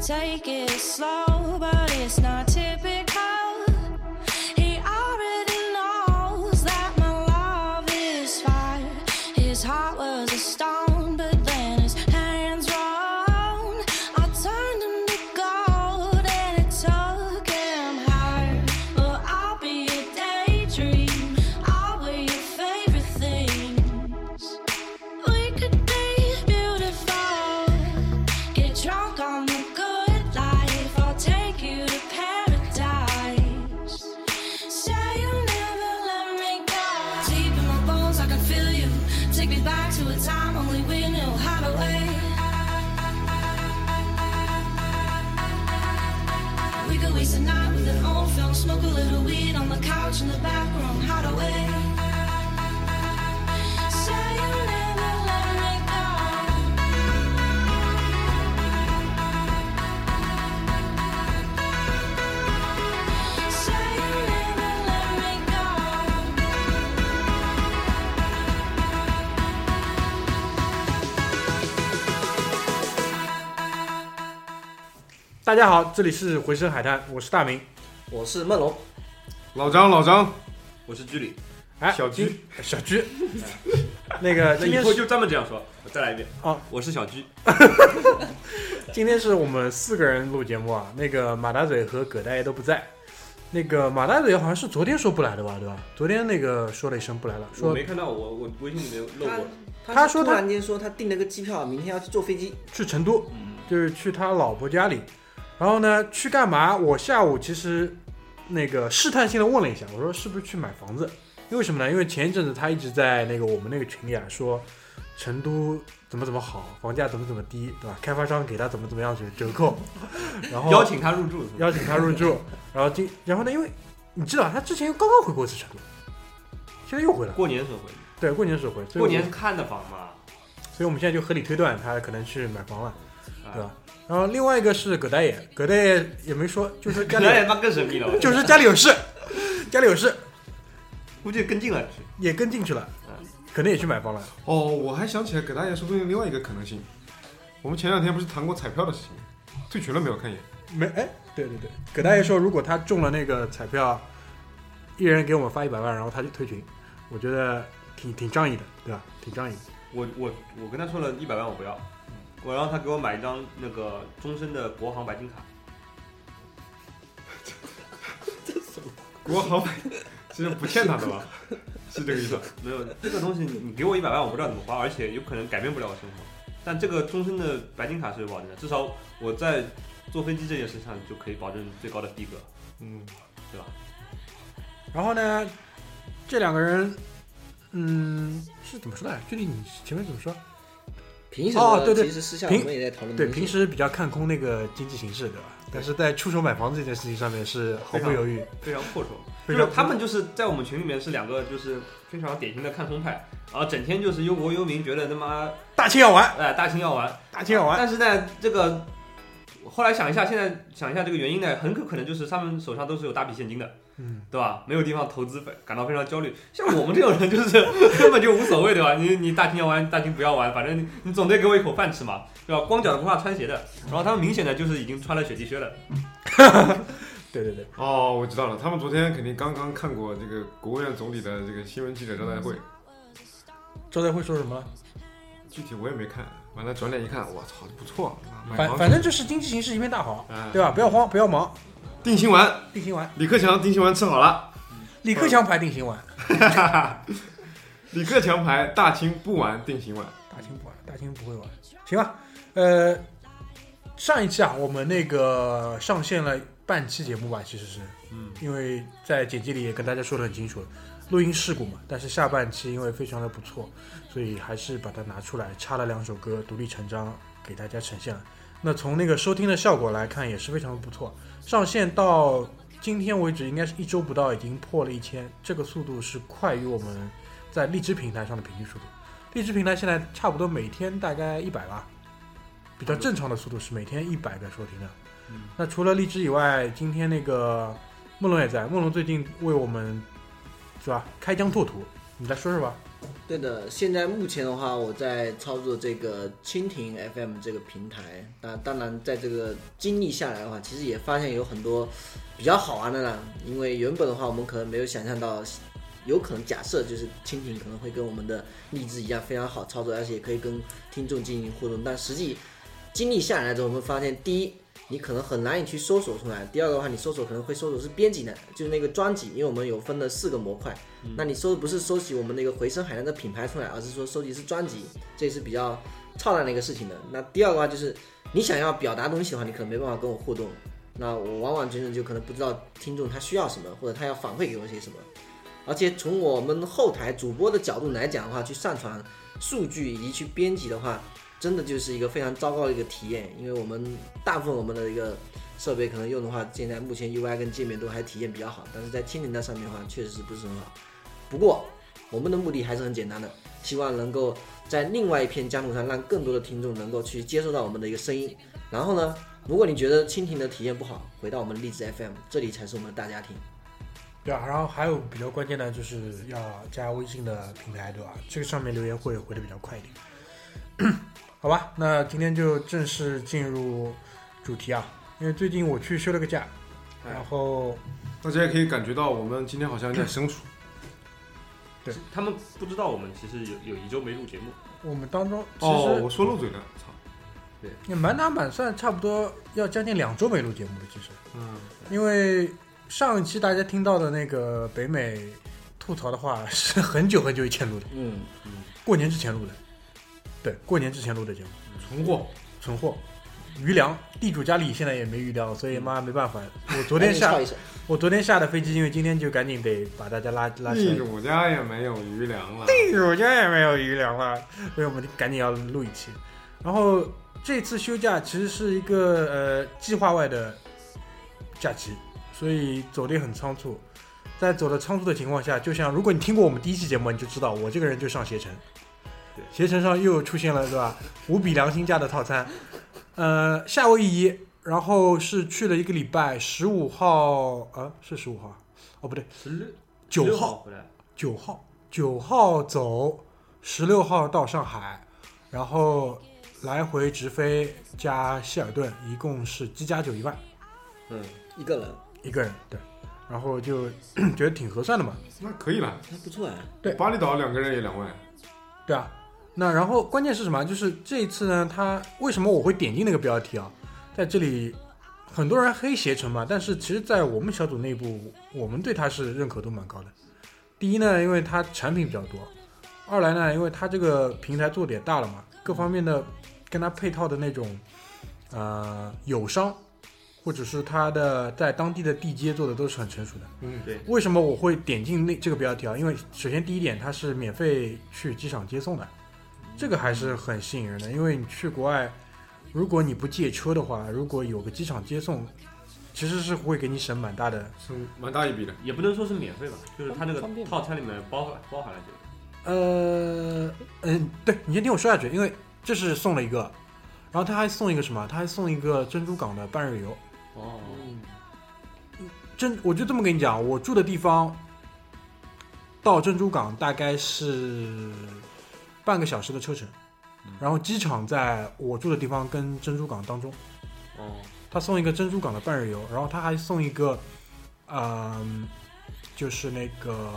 take it slow, but it's not typical. 大家好，这里是回声海滩，我是大明。我是梦龙，老张，老张，我是居里，哎，小居小居，那个今天是那以后就专门这样说。我再来一遍啊，我是小居，今天是我们四个人录节目啊，那个马大嘴和葛大爷都不在。那个马大嘴好像是昨天说不来的吧，对吧？昨天那个说了一声不来了，我说没看到，我我微信里面漏过。他说他然间说他订了个机票，明天要去坐飞机。去成都，嗯，就是去他老婆家里。然后呢，去干嘛？我下午其实那个试探性的问了一下，我说是不是去买房子？因为什么呢？因为前一阵子他一直在那个我们那个群里啊说，成都怎么怎么好，房价怎么怎么低，对吧？开发商给他怎么怎么样子折扣，然后邀请他入住。邀请他入住，然后今然后呢，因为你知道他之前刚刚回过一次成都，现在又回来，过年时候回，对，过年时候回，过我年看的房嘛，所以我们现在就合理推断他可能去买房了。啊对吧？然后另外一个是葛大爷，葛大爷也没说，就是家里那也妈更神秘了，就是家里有事，家里有事估计跟进了。也跟进去了嗯，可能也去买房了。哦，我还想起来，葛大爷说不定另外一个可能性，我们前两天不是谈过彩票的事情，退群了没有？看一眼。没哎，对对对，葛大爷说如果他中了那个彩票，一人给我们发一百万，然后他就退群，我觉得挺挺仗义的，对吧？挺仗义的。我我我跟他说了一百万我不要，我让他给我买一张那个终身的国行白金卡。国航其实不欠他的吧？是这个意思？没有这个东西你，你给我一百万，我不知道怎么花，而且有可能改变不了我生活。但这个终身的白金卡是有保证的，至少我在坐飞机这件事上就可以保证最高的逼格，嗯，对吧？然后呢，这两个人，嗯，是怎么说的？具体你前面怎么说？平时呢，哦对对其实私下平我们也在讨论对，平时比较看空那个经济形势，对吧？但是在出手买房子这件事情上面是毫不犹豫，非常阔绰。就是他们就是在我们群里面是两个就是非常典型的看空派，然后整天就是忧国忧民，觉得他妈大清要完，哎大清要完，大清要完。但是呢，这个后来想一下，现在想一下这个原因呢，很可可能就是他们手上都是有大笔现金的，嗯，对吧？没有地方投资，感到非常焦虑。像我们这种人就是 根本就无所谓，对吧？你你大清要玩，大清不要玩，反正你你总得给我一口饭吃嘛，对吧？光脚的不怕穿鞋的。然后他们明显的就是已经穿了雪地靴了。对对对，哦，我知道了，他们昨天肯定刚刚看过这个国务院总理的这个新闻记者招待会，招待会说什么了？具体我也没看，完了转脸一看，我操，不错，反反正就是经济形势一片大好，哎对吧？不要慌，不要忙，定心丸，定心丸，李克强定心丸吃好了，李克强牌定心丸，李克强牌大清不玩定心丸，大清不玩，大清不会玩，行吧？呃，上一期啊，我们那个上线了半期节目吧，其实是，嗯，因为在简介里也跟大家说的很清楚了，录音事故嘛。但是下半期因为非常的不错，所以还是把它拿出来，插了两首歌，独立成章给大家呈现了。那从那个收听的效果来看，也是非常的不错。上线到今天为止，应该是一周不到，已经破了一千，这个速度是快于我们在荔枝平台上的平均速度。荔枝平台现在差不多每天大概一百吧，比较正常的速度是每天一百个收听量。嗯那除了荔枝以外，今天那个梦龙也在。梦龙最近为我们是吧开疆拓土，你来说说吧。对的，现在目前的话，我在操作这个蜻蜓 FM 这个平台。那当然，在这个经历下来的话，其实也发现有很多比较好玩的呢。因为原本的话，我们可能没有想象到，有可能假设就是蜻蜓可能会跟我们的荔枝一样非常好操作，而且也可以跟听众进行互动。但实际经历下来之后，我们发现，第一，你可能很难以去搜索出来；第二个的话，你搜索可能会搜索是编辑的，就是那个专辑，因为我们有分了四个模块。那你搜的不是收集我们那个回声海量的品牌出来，而是说收集是专辑，这也是比较操蛋的一个事情的。那第二个话就是你想要表达东西的话，你可能没办法跟我互动，那我完完全全就可能不知道听众他需要什么，或者他要反馈给我些什么。而且从我们后台主播的角度来讲的话，去上传数据以及去编辑的话，真的就是一个非常糟糕的一个体验，因为我们大部分我们的一个设备可能用的话，现在目前 UI 跟界面都还体验比较好，但是在蜻蜓那上面的话，确实是不是很好。不过，我们的目的还是很简单的，希望能够在另外一片疆土上，让更多的听众能够去接收到我们的一个声音。然后呢，如果你觉得蜻蜓的体验不好，回到我们的荔枝 FM，这里才是我们的大家庭。对啊，然后还有比较关键的就是要加微信的平台，对吧？这个上面留言会回的比较快一点。好吧，那今天就正式进入主题啊，因为最近我去休了个假，然后大家也可以感觉到我们今天好像有点生疏。对他们不知道我们其实有有一周没录节目，我们当中其哦，我说漏嘴了，操！对，你满打满算差不多要将近两周没录节目了，其实。嗯，因为上一期大家听到的那个北美吐槽的话是很久很久以前录的，嗯，过年之前录的。对，过年之前录的节目，存货。存货。余粮，地主家里现在也没余粮，所以妈没办法。我昨天下我昨天下的飞机，因为今天就赶紧得把大家拉拉起来地来。主家也没有余粮了。地主家也没有余粮了，所以我们赶紧要录一期。然后这次休假其实是一个呃计划外的假期，所以走的也很仓促。在走的仓促的情况下，就像如果你听过我们第一期节目，你就知道我这个人就上携程。对。携程上又出现了是吧？无比良心价的套餐，呃，夏威夷，然后是去了一个礼拜，十五号，呃，是十五号，哦不对，十六九号，回来，九号，九号走，十六号到上海，然后来回直飞加希尔顿，一共是机加九一万。嗯，一个人，一个人，对，然后就 觉得挺合算的嘛，那可以了。还不错啊。对。巴厘岛两个人也两万。对啊，那然后关键是什么？就是这一次呢，他为什么我会点进那个标题啊？在这里，很多人黑携程嘛，但是其实，在我们小组内部，我们对它是认可度蛮高的。第一呢，因为它产品比较多；二来呢，因为它这个平台做的也大了嘛，各方面的跟它配套的那种呃友商，或者是它的在当地的地接做的都是很成熟的。嗯，对，为什么我会点进那这个标题啊？因为首先第一点，它是免费去机场接送的，这个还是很吸引人的。因为你去国外，如果你不借车的话，如果有个机场接送，其实是会给你省蛮大的。省蛮大一笔的。也不能说是免费吧，就是它那个套餐里面包含包含了这个。呃，嗯，对你先听我说下去，因为这是送了一个，然后他还送一个什么？他还送一个珍珠港的半日游。哦，珍，我就这么跟你讲，我住的地方到珍珠港大概是半个小时的车程，然后机场在我住的地方跟珍珠港当中，哦，他送一个珍珠港的半日游，然后他还送一个，嗯、就是那个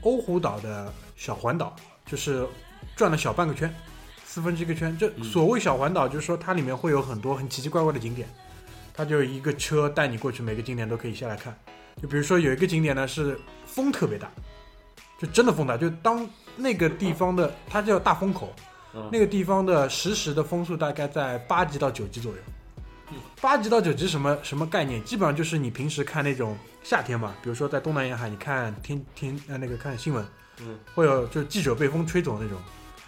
欧胡岛的小环岛，就是转了小半个圈，四分之一个圈。这嗯所谓小环岛，就是说它里面会有很多很奇奇怪怪的景点，它就一个车带你过去，每个景点都可以下来看。就比如说有一个景点呢是风特别大，就真的风大，就当那个地方的它叫大风口，嗯那个地方的实时的风速大概在八级到九级左右嗯。八级到九级什么什么概念？基本上就是你平时看那种夏天嘛，比如说在东南沿海，你看天天呃那个看新闻，嗯，会有就是记者被风吹走那种，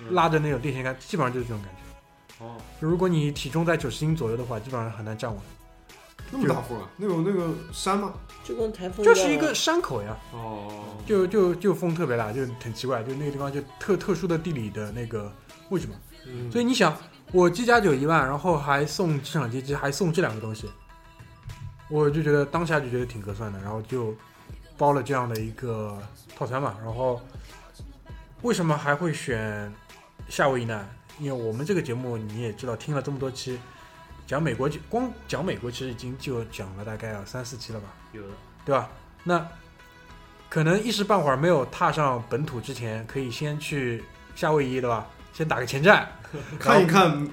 嗯拉着那种电线杆，基本上就是这种感觉。哦，如果你体重在九十斤左右的话，基本上很难站稳。那么大风啊？那有那个山吗？就跟台风就是一个山口呀，哦，就就就风特别大，就很奇怪，就那个地方就特特殊的地理的那个位置嘛。嗯所以你想，我机加酒一万，然后还送机场接机，还送这两个东西，我就觉得当下就觉得挺合算的，然后就包了这样的一个套餐嘛。然后为什么还会选夏威夷呢？因为我们这个节目你也知道，听了这么多期，讲美国就光讲美国，其实已经就讲了大概有三四期了吧，有的，对吧？那可能一时半会儿没有踏上本土之前，可以先去夏威夷，对吧？先打个前站，看一看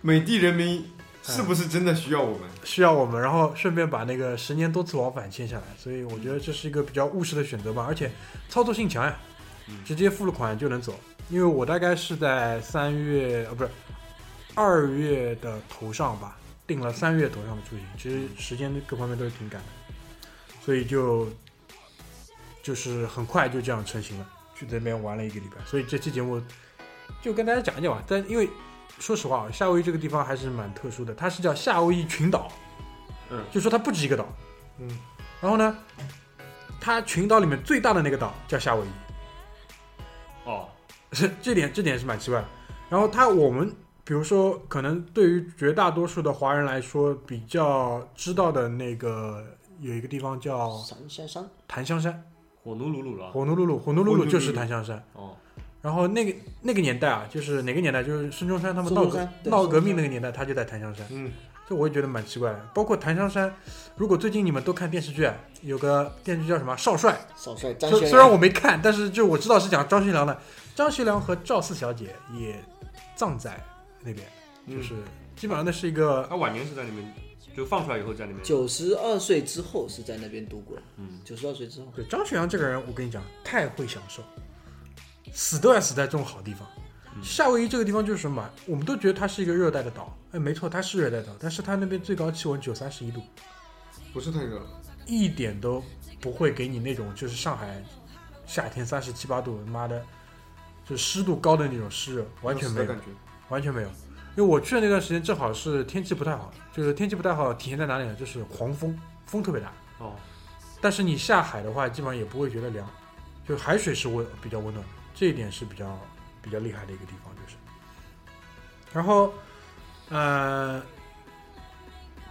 美帝人民是不是真的需要我们。需要我们，然后顺便把那个十年多次往返签下来，所以我觉得这是一个比较务实的选择吧，而且操作性强呀，嗯直接付了款就能走。因为我大概是在三月呃不是二月的头上吧，定了三月头上的出行，其实时间各方面都是挺赶的，所以就就是很快就这样成型了，去那边玩了一个礼拜。所以这期节目就跟大家讲一讲吧，但因为说实话啊，夏威夷这个地方还是蛮特殊的，它是叫夏威夷群岛。嗯就说它不止一个岛，嗯，然后呢，它群岛里面最大的那个岛叫夏威夷，哦，是 这点这点是蛮奇怪的。然后它我们比如说可能对于绝大多数的华人来说比较知道的那个有一个地方叫檀香山，檀香山，火奴鲁鲁了，火奴鲁鲁，火奴鲁鲁鲁就是檀香山。哦，然后那个那个年代啊，就是哪个年代？就是孙中山他们闹革闹革命那个年代，他就在檀香山。嗯，这我也觉得蛮奇怪的。包括檀香山，如果最近你们都看电视剧，啊，有个电视剧叫什么《少帅少帅》，张学虽虽然我没看，但是就我知道是讲张学良的。张学良和赵四小姐也葬在那边，嗯就是基本上那是一个他晚年是在那边，就放出来以后在那边，九十二岁之后是在那边度过，嗯，九十二岁之后，对张学良这个人，我跟你讲，太会享受，死都要死在这种好地方。夏威夷这个地方就是什么？我们都觉得它是一个热带的岛，哎，没错，它是热带岛，但是它那边最高气温只有三十一度，不是太热，一点都不会给你那种就是上海夏天三十七八度，妈的，就湿度高的那种湿热，完全没有有，感觉。完全没有。因为我去的那段时间正好是天气不太好，就是天气不太好体现在哪里呢？就是狂风，风特别大。哦，但是你下海的话，基本上也不会觉得凉，就海水是温比较温暖，这一点是比较比较厉害的一个地方，就是。然后，呃，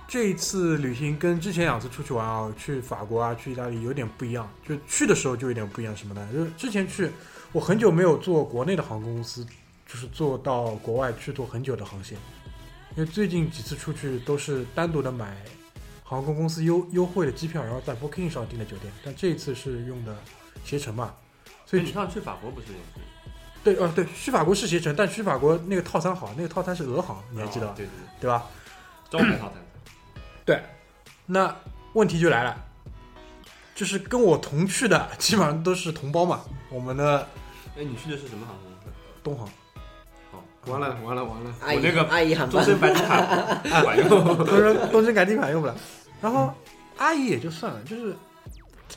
这一次旅行跟之前两次出去玩啊，去法国啊，去意大利有点不一样，就去的时候就有点不一样，什么呢？就是之前去，我很久没有坐国内的航空公司，就是坐到国外去做很久的航线，因为最近几次出去都是单独的买航空公司优优惠的机票，然后在 Booking 上订的酒店，但这一次是用的携程嘛，所以你上次去法国不是也是？对哦、对，去法国是携程，但去法国那个套餐好，那个套餐是俄航，你还记得吧？哦对对对吧？招牌套餐。对那问题就来了，就是跟我同去的基本上都是同胞嘛，我们的哎，你去的是什么航空公司？东航，完了完了完了，阿姨那个阿姨 终身白金卡不管用。都是东升改地卡用不了。然后阿姨也就算了，就是，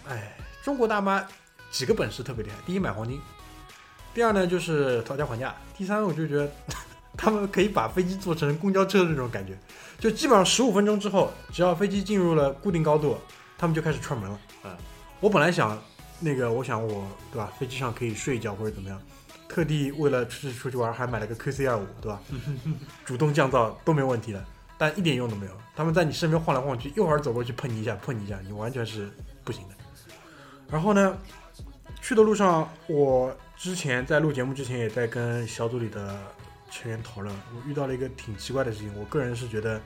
哎，中国大妈几个本事特别厉害，第一买黄金，第二呢就是讨价还价，第三我就觉得他们可以把飞机做成公交车的那种感觉，就基本上十五分钟之后，只要飞机进入了固定高度，他们就开始串门了。嗯，我本来想那个，我想我对吧，飞机上可以睡一觉或者怎么样，特地为了出去出去玩还买了个 QC 二五，对吧？主动降噪都没问题的，但一点用都没有。他们在你身边晃来晃去，一会儿走过去碰你一下，碰你一下，你完全是不行的。然后呢，去的路上，我之前在录节目之前也在跟小组里的成员讨论，我遇到了一个挺奇怪的事情，我个人是觉得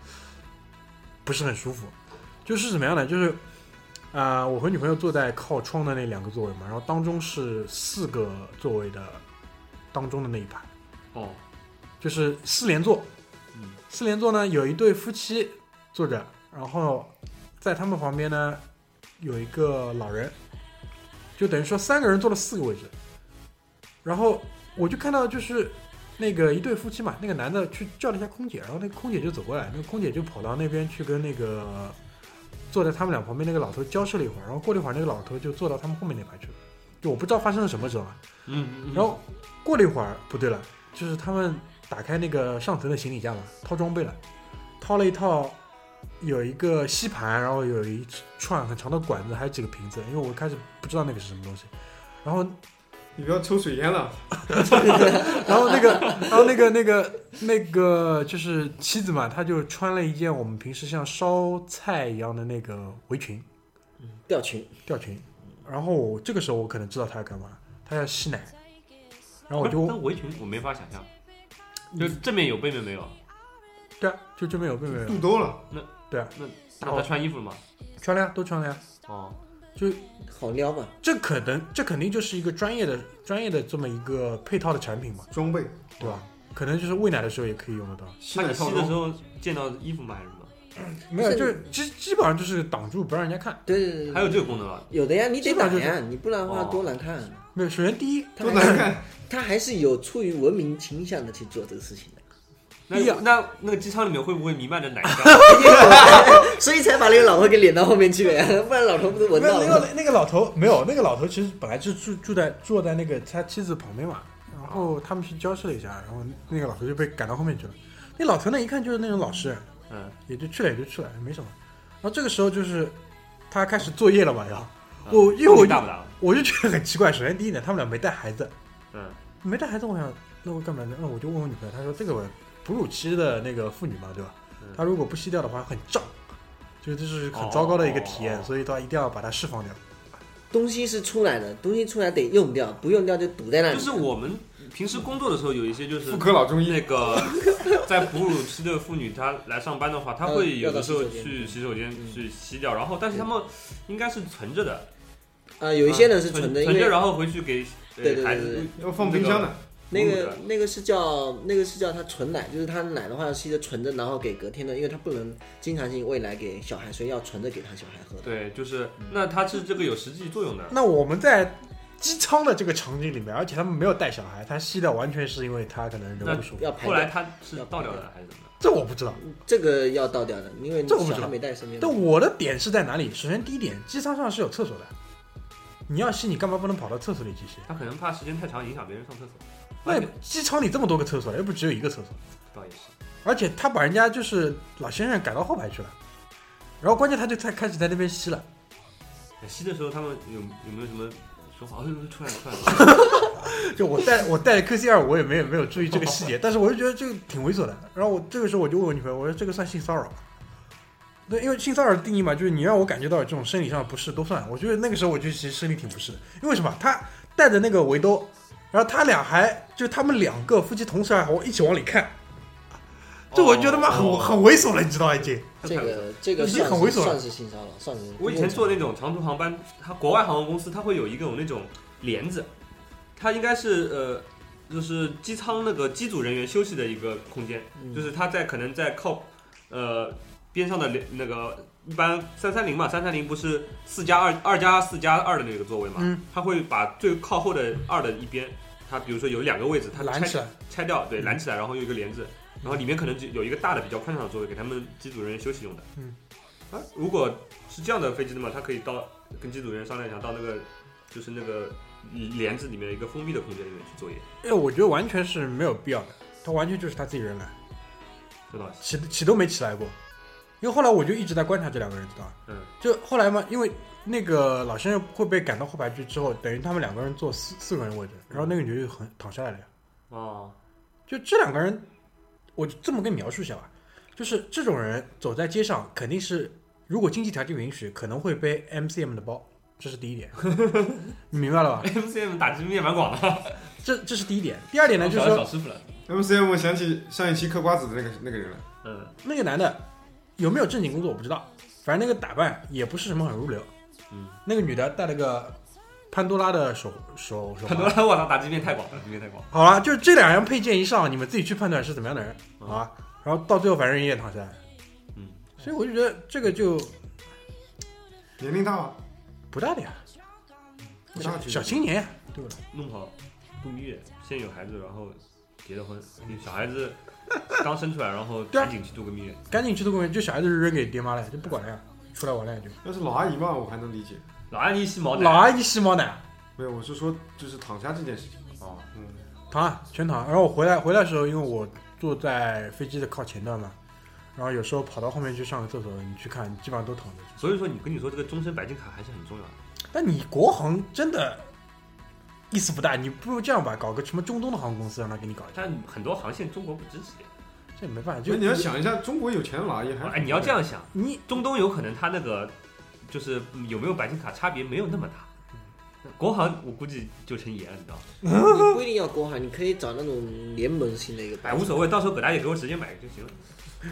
不是很舒服。就是怎么样呢？就是啊、我和女朋友坐在靠窗的那两个座位嘛，然后当中是四个座位的当中的那一排，哦，就是四连座。嗯，四连座呢，有一对夫妻坐着，然后在他们旁边呢有一个老人，就等于说三个人坐了四个位置。然后我就看到就是那个一对夫妻嘛，那个男的去叫了一下空姐，然后那个空姐就走过来，那个空姐就跑到那边去跟那个坐在他们俩旁边那个老头交涉了一会儿，然后过了一会儿那个老头就坐到他们后面那排去了。就我不知道发生了什么，知道吧？嗯，嗯然后过了一会儿，不对了，就是他们打开那个上层的行李架嘛，掏装备了，掏了一套，有一个吸盘，然后有一串很长的管子，还有几个瓶子，因为我开始不知道那个是什么东西。然后，你不要抽水烟了。然后那个，然后那个那个那个就是妻子嘛，她就穿了一件我们平时像烧菜一样的那个围裙，嗯吊裙，吊裙。然后我这个时候我可能知道他要干嘛，他要吸奶。然后我就但围裙我没法想象，就正面有背面没有，对啊，就正面有，这边有，肚兜了，那对啊，那他穿衣服了吗？穿了呀，都穿了呀。哦，就好撩嘛？这可能这肯定就是一个专业的专业的这么一个配套的产品嘛，装备，对吧？可能就是喂奶的时候也可以用得到。那你吸的时候见到衣服吗？还是什么？没有，就是基基本上就是挡住不让人家看。对对对对，还有这个功能啊？有的呀，你得挡呀，你不然的话哦多难看。没有，首先第一，多他还是难看。他还是有出于文明倾向的去做这个事情的，那那那个机舱里面会不会弥漫着奶香？所以才把那个老头给撵到后面去了呀，不然老头不是闻没有到了吗？那个那个老头没有，那个老头其实本来就住住在坐在那个他妻子旁边嘛，然后他们去交涉了一下，然后那个老头就被赶到后面去了。那老头呢，一看就是那种老实人，嗯，也就去了也就去了，没什么。然后这个时候就是他开始作业了嘛，要我因为我？我就觉得很奇怪。首先第一点，他们俩没带孩子，嗯，没带孩子，我想那我干嘛呢？那我就问我女朋友，她说这个哺乳期的那个妇女嘛，对吧嗯？她如果不吸掉的话很胀，就这是很糟糕的一个体验，哦所以她一定要把它释放掉。东西是出来的，东西出来得用掉，不用掉就堵在那里。就是我们平时工作的时候，有一些就是妇科老中医。那个 在哺乳期的妇女，她来上班的话，她会有的时候去洗手间去洗掉，然后但是他们应该是存着的，啊，有一些人是存存的，存着，然后回去给孩子要放冰箱的，那个那个是叫那个是叫它纯奶，就是它奶的话吸着纯着，然后给隔天的，因为它不能经常性喂奶给小孩，所以要纯着给他小孩喝的。对，就是那它是这个有实际作用的。那我们在机舱的这个场景里面，而且他们没有带小孩，他吸掉完全是因为他可能人不舒服，要排，后来他是倒掉的还是怎么的？这我不知道。这个要倒掉的，因为这我不知道小孩没带身边。但我的点是在哪里？首先第一点，机舱上是有厕所的，你要吸，你干嘛不能跑到厕所里去吸？他可能怕时间太长影响别人上厕所。那机舱里这么多个厕所，又不只有一个厕所。倒也是，而且他把人家就是老先生赶到后排去了，然后关键他就在开始在那边吸了，吸的时候他们有有没有什么说话？哎呦，出来了出来了！就我带我带 Q C 二，我也没有没有注意这个细节，但是我就觉得这个挺猥琐的。然后我这个时候我就问我女朋友，我说这个算性骚扰？对，因为性骚扰的定义嘛，就是你让我感觉到这种生理上的不适都算。我觉得那个时候我就其实生理挺不适的，因为什么？他带着那个围兜，然后他俩还就他们两个夫妻同时还我一起往里看，这我觉得妈很、哦很猥琐了，你知道已经。这个这个已经算是很猥琐了。算是性骚扰，算是。我以前坐那种长途航班，它国外航空公司它会有一个有那种帘子，它应该是呃，就是机舱那个机组人员休息的一个空间，嗯。就是他在可能在靠呃边上的连那个一般三三零嘛，三三零不是四加二二加四加二的那个座位嘛，嗯，他会把最靠后的二的一边，它比如说有两个位置，它拆拦起来，拆掉，对，嗯。拦起来，然后有一个帘子，然后里面可能就有一个大的比较宽敞的座位给他们机组人员休息用的。嗯，啊，如果是这样的飞机的嘛，他可以到跟机组人员商量一下，到那个就是那个帘子里面一个封闭的空间里面去作业，哎我觉得完全是没有必要的，他完全就是他自己人来，这倒是。起起都没起来过。因为后来我就一直在观察这两个人，知道吧？嗯，就后来嘛，因为那个老先生会被赶到后排去之后，等于他们两个人坐四四个人位置，然后那个女的就很躺下来了呀。哦，就这两个人，我这么跟你描述一下吧，就是这种人走在街上，肯定是如果经济条件允许，可能会背 MCM 的包，这是第一点，你明白了吧？MCM 打击面蛮广的，这这是第一点。第二点呢，就是小说小师傅了。MCM 我想起上一期嗑瓜子的那个那个人了，嗯，那个男的有没有正经工作我不知道，反正那个打扮也不是什么很入流。嗯，那个女的戴了个潘多拉的手手手很多环。人我操，打击面太广，打击面太广。好了，就是这两样配件一上，你们自己去判断是怎么样的人，嗯好吧？然后到最后反正人也躺下来，嗯，所以我就觉得这个就年龄大吗？不大的呀，小不大小青年呀，对不对？弄好度蜜月，先有孩子，然后结了婚，你小孩子刚生出来，然后 赶紧去度个蜜月。赶紧去度个蜜月，就小孩子扔给爹妈了，就不管了呀，出来玩了呀就。要是老阿姨嘛，我还能理解。老阿姨洗毛奶，老阿姨吸毛奶，没有，我是说就是躺下这件事情。哦，嗯，躺啊，全躺。然后我回来回来的时候，因为我坐在飞机的靠前端嘛，然后有时候跑到后面去上个厕所，你去看，基本上都躺着。所以说你跟你说这个终身白金卡还是很重要的。但你国航真的意思不大，你不如这样吧，搞个什么中东的航空公司让他给你搞一下，但很多航线中国不支持。这也没办法。就就你要想一下，中国有钱的老阿姨还哎，你要这样想，你中东有可能他那个就是有没有白金卡差别没有那么大。国行我估计就成爷了，你知道吗？你不一定要国行，你可以找那种联盟型的一个哎，保险，无所谓，到时候葛大爷给我直接买就行了，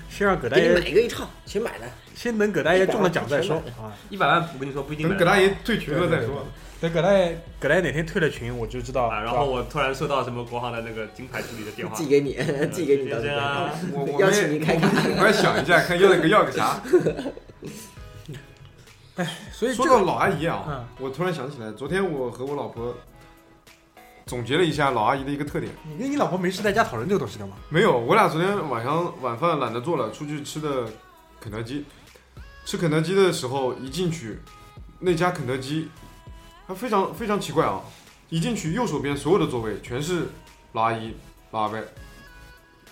先让葛大给你爷买一个一套，先买的。先等葛大爷中了奖再说啊。一百万我跟你说不一定买葛大爷退群了再说。等葛大爷葛大爷哪天退了群，我就知道。啊，然后我突然收到什么国行的那个金牌助理的电话，寄给你，寄给你就到时候这样啊。我我邀们也请你开卡。我要想一下，看要个要个啥。所以说到这个老阿姨啊嗯，我突然想起来，昨天我和我老婆总结了一下老阿姨的一个特点。你跟你老婆没事在家讨论这个东西干嘛？没有，我俩昨天晚上晚饭懒得做了，出去吃的肯德基。吃肯德基的时候，一进去，那家肯德基，它非常非常奇怪啊！一进去，右手边所有的座位全是老阿姨、老阿伯，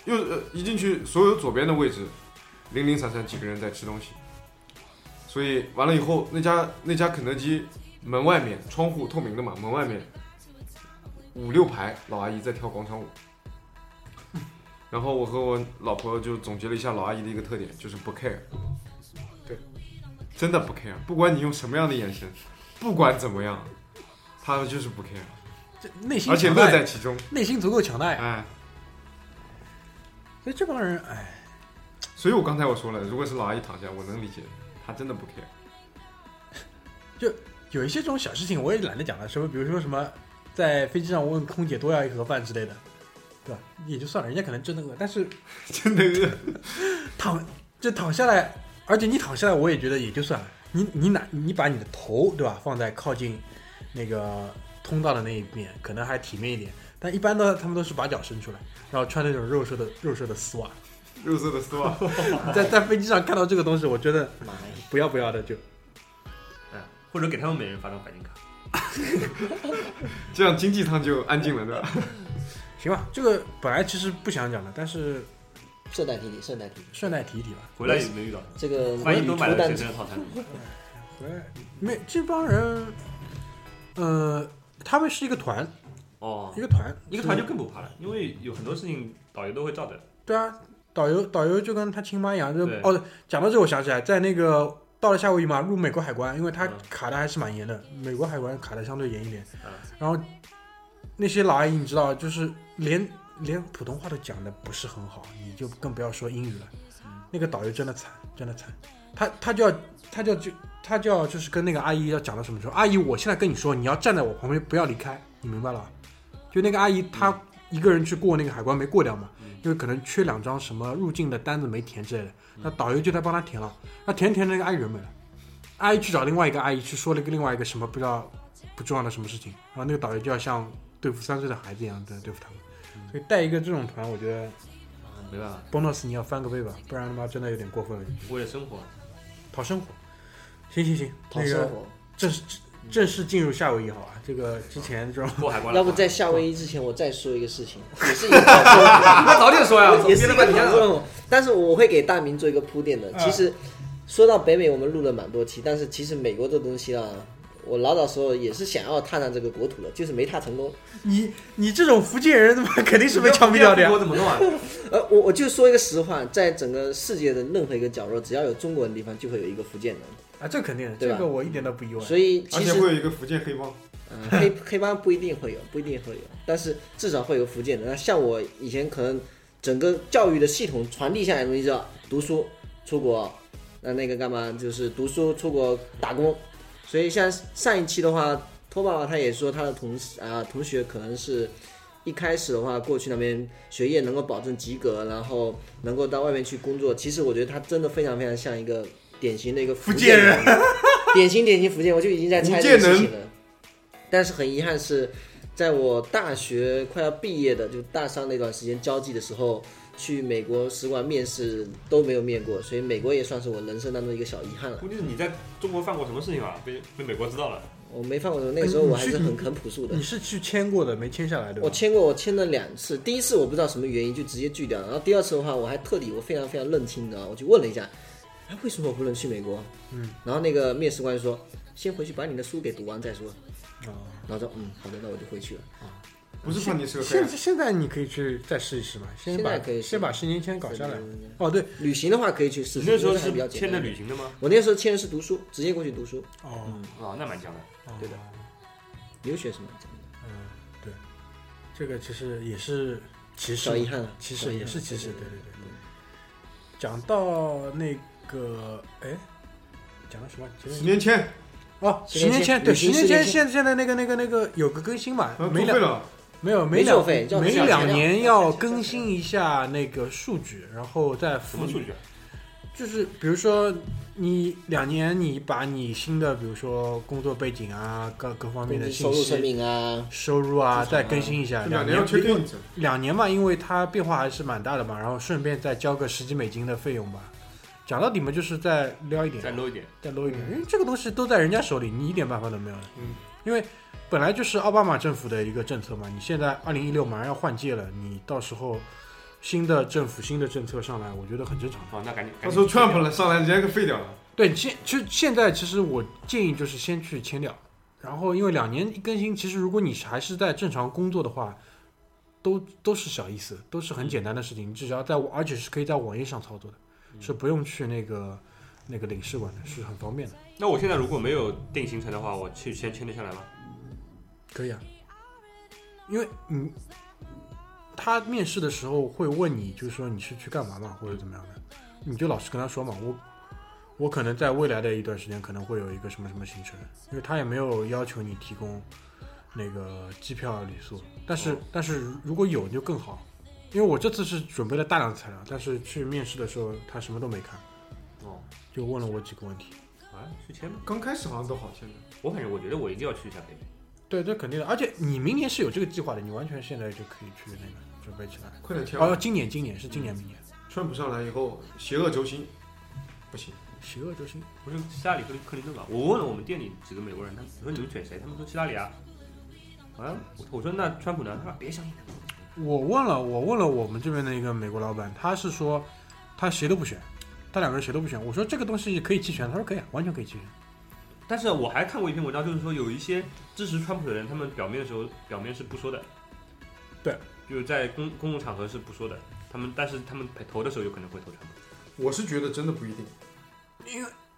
右呃一进去，所有左边的位置，零零散散几个人在吃东西。所以完了以后，那家那家肯德基门外面窗户透明的嘛，门外面五六排老阿姨在跳广场舞。然后我和我老婆就总结了一下老阿姨的一个特点，就是不 care。对，真的不 care，不管你用什么样的眼神，不管怎么样，她就是不 care，这内心而且乐在其中。内心足够强大呀。哎，所以这帮人，哎，所以我刚才我说了，如果是老阿姨躺下，我能理解，她真的不 care。就有一些这种小事情我也懒得讲了，什么比如说什么在飞机上问空姐多要一盒饭之类的，对吧？也就算了，人家可能真的饿，但是 真的饿，躺就躺下来，而且你躺下来，我也觉得也就算了。你你拿你把你的头对吧放在靠近那个通道的那一边，可能还体面一点。但一般的他们都是把脚伸出来，然后穿那种肉色的肉色的丝袜。肉色的丝袜，在 在飞机上看到这个东西，我觉得妈呀！不要不要的就嗯，或者给他们每人发张白金卡。这样经济舱就安静了，对吧？行吧。这个本来其实不想讲的，但是顺带提提，顺带提提，顺带提一提吧。回来也没遇到，这个万一都买了单学生套餐，回来没这帮人，呃，他们是一个团，哦一，个团，一个团就更不怕了，因为有很多事情导游都会照着。对啊，导游导游就跟他亲妈一样，就对。哦，讲到这我想起来，在那个到了夏威夷嘛，入美国海关，因为他嗯。卡的还是蛮严的，美国海关卡的相对严一点。嗯，然后那些老阿姨你知道，就是连连普通话都讲的不是很好，你就更不要说英语了。嗯。那个导游真的惨，真的惨，他他就要他就要就他就要就是跟那个阿姨要讲到什么时候，阿姨，我现在跟你说，你要站在我旁边，不要离开，你明白了吧？就那个阿姨，她一个人去过那个海关没过掉嘛，嗯。因为可能缺两张什么入境的单子没填之类的，那导游就在帮他填了，那填填那个阿姨人没了，阿姨去找另外一个阿姨去说了一个另外一个什么不知道不重要的什么事情，然后那个导游就要像对付三岁的孩子一样的对付他们，所以带一个这种团，我觉得没办法，bonus 你要翻个倍吧，不然他妈真的有点过分了，为了生活，讨生活。行行行，那个讨生活。正式正式进入夏威夷好吧？这个之前这种过海关了。要不在夏威夷之前，我再说一个事情，也是一个。那早点说呀，也是一个但是我会给大明做一个铺垫的。嗯其实说到北美，我们录了蛮多期，但是其实美国这东西啊，我老早时候也是想要踏上这个国土的，就是没踏成功。你你这种福建人，他妈肯定是被枪毙掉的呀我。怎么弄啊？呃，我我就说一个实话，在整个世界的任何一个角落，只要有中国人的地方，就会有一个福建人。啊，这肯定的，这个我一点都不意外。所以而其实且会有一个福建黑帮，嗯，黑 黑帮不一定会有，不一定会有，但是至少会有福建的。那像我以前可能整个教育的系统传递下来的东西叫读书、出国，那那个干嘛就是读书、出国打工。所以像上一期的话，托爸爸他也说他的同事啊、同学可能是一开始的话过去那边学业能够保证及格，然后能够到外面去工作。其实我觉得他真的非常非常像一个典型的一个福建人人，典型典型福建，我就已经在猜这个事情了。但是很遗憾是，在我大学快要毕业的，就大三那段时间交际的时候，去美国使馆面试都没有面过，所以美国也算是我人生当中一个小遗憾了。估计是你在中国犯过什么事情啊？被被美国知道了。我没犯过什么，那个时候我还是很很朴素的你。是去签过的，没签下来对吧？我签过，我签了两次。第一次我不知道什么原因就直接拒掉了，然后第二次的话，我还特地我非常非常认清的，我去问了一下，哎，为什么我不能去美国？嗯，然后那个面试官就说，先回去把你的书给读完再说。哦然后说，嗯，好的，那我就回去了。啊不是说你是个现暗。现在你可以去再试一试嘛，先把现在可以先把十年签搞下来哦，对，旅行的话可以去试试，你那时候是比较简签的单。旅行的吗？我那时候签的是读书，直接过去读书。哦，啊，那蛮强的。对的。留学是蛮强的，嗯，对，这个其实也是歧视遗憾了，歧视也是歧视，对对对对对。讲到那个，哎，讲了什么？十年前哦，十年前对，十年前，现现在那个那个那个有个更新嘛啊，，每两作废了，没有没收两费每两年要更新一下那个数据，然后再什附么数据？就是比如说你两年你把你新的比如说工作背景啊各各方面的信收入、生息、命啊，收入啊再更新一下，两年要年 check in 一次。两年嘛，因为它变化还是蛮大的嘛，然后顺便再交个十几美金的费用吧。讲到底嘛，就是再撩一点，再 low 一点。再 low 一点，因为这个东西都在人家手里，你一点办法都没有的。嗯，因为本来就是奥巴马政府的一个政策嘛，你现在二零一六马上要换届了，你到时候新的政府新的政策上来，我觉得很正常。好，那赶紧。到时候赶紧去掉 Trump 了上来，直接给废掉了。对，现其实现在其实我建议就是先去签掉，然后因为两年一更新，其实如果你还是在正常工作的话，都都是小意思，都是很简单的事情，你只要在而且是可以在网页上操作的，是不用去那个那个领事馆的，是很方便的。那我现在如果没有定行程的话，我去先签得下来吗？可以啊，因为你他面试的时候会问你，就是说你是去干嘛嘛，或者怎么样的，你就老实跟他说嘛，我我可能在未来的一段时间可能会有一个什么什么行程，因为他也没有要求你提供那个机票、旅宿，但是、但是如果有就更好，因为我这次是准备了大量的材料，但是去面试的时候他什么都没看，哦，就问了我几个问题。啊，去签吧。刚开始好像都好签的，我反正我觉得我一定要去一下北美。对，这肯定的，而且你明年是有这个计划的，你完全现在就可以去那个准备起来。快点签哦，今年，今年是今年，明年。川普上来以后，邪恶轴心，不行，邪恶轴心，不是希拉里克林克林顿吧？我问了我们店里几个美国人，他们我说你们选谁？他们说希拉里啊。啊，我我说那川普呢？他说别相信他。我问了，我问了我们这边的一个美国老板，他是说他谁都不选，他两个人谁都不选。我说这个东西可以弃权，他说可以啊，完全可以弃权。但是我还看过一篇文章，就是说有一些支持川普的人，他们表面的时候表面是不说的，对，就是在公公共场合是不说的。他们但是他们投的时候有可能会投川普。我是觉得真的不一定。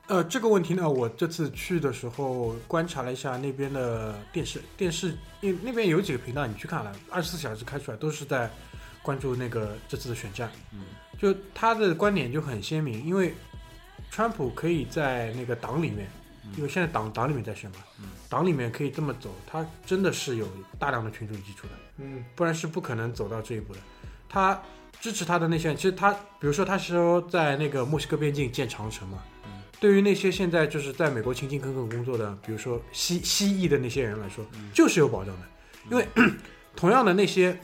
呃，这个问题呢，我这次去的时候观察了一下那边的电视，电视因为那边有几个频道，你去看了，二十四小时开出来都是在关注那个这次的选战。嗯，就他的观点就很鲜明，因为川普可以在那个党里面，因为现在党党里面在选嘛，嗯党里面可以这么走，他真的是有大量的群众基础的。嗯，不然是不可能走到这一步的。他支持他的那些人，其实他，比如说他说在那个墨西哥边境建长城嘛，嗯对于那些现在就是在美国勤勤恳恳工作的，比如说西西裔的那些人来说，嗯就是有保障的，因为 同样的那些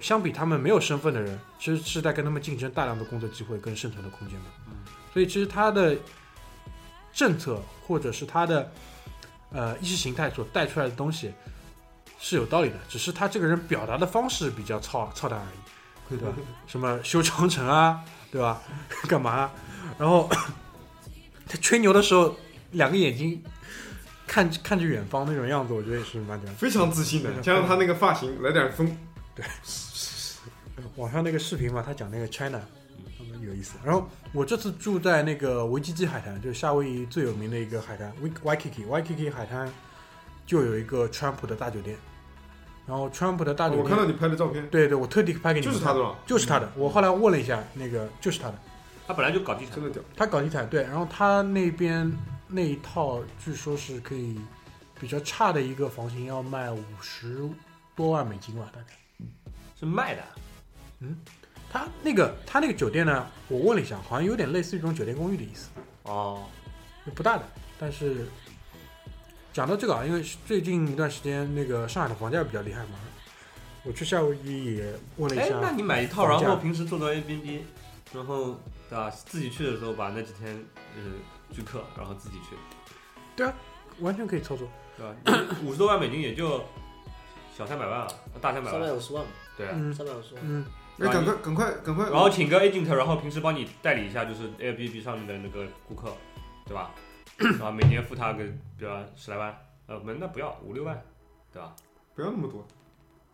相比他们没有身份的人，其实是在跟他们竞争大量的工作机会跟生存的空间嘛。嗯所以其实他的政策或者是他的呃意识形态所带出来的东西是有道理的，只是他这个人表达的方式比较操操蛋而已，对吧？什么修长城啊，对吧？干嘛啊、然后他吹牛的时候，两个眼睛看看着远方那种样子，我觉得也是蛮屌的。非常自信的，加上他那个发型，来点风，对网上那个视频嘛，他讲那个 China，嗯有意思。然后我这次住在那个维基基海滩，就是夏威夷最有名的一个海滩，Wai- Waikiki，Waikiki 海滩就有一个川普的大酒店。然后川普的大酒店，我看到你拍的照片，对对，我特地拍给你看，就是他的吧？就是他的。我后来问了一下，那个就是他的，他本来就搞地产真，的屌。他搞地产对，然后他那边那一套据说是可以比较差的一个房型要卖五十多万美金吧，大概。是卖的。嗯他那个他那个酒店呢，我问了一下，好像有点类似于这种酒店公寓的意思，哦，不大的。但是讲到这个啊，因为最近一段时间那个上海的房价比较厉害嘛，我去夏威夷也问了一下，，哎那你买一套，房价然后平时做到 A B B，然后对吧？自己去的时候把那几天呃聚客，然后自己去，对啊完全可以操作。对吧？五十多万美金也就小三百万啊，大三百万三百，五十万，对啊。嗯三百五十万，嗯，那，赶快赶快赶快！然后请个 agent，然后平时帮你代理一下，就是 Airbnb 上面的那个顾客，对吧？然后每年付他个，比如十来万，呃，没那不要五六万，对吧？不要那么多，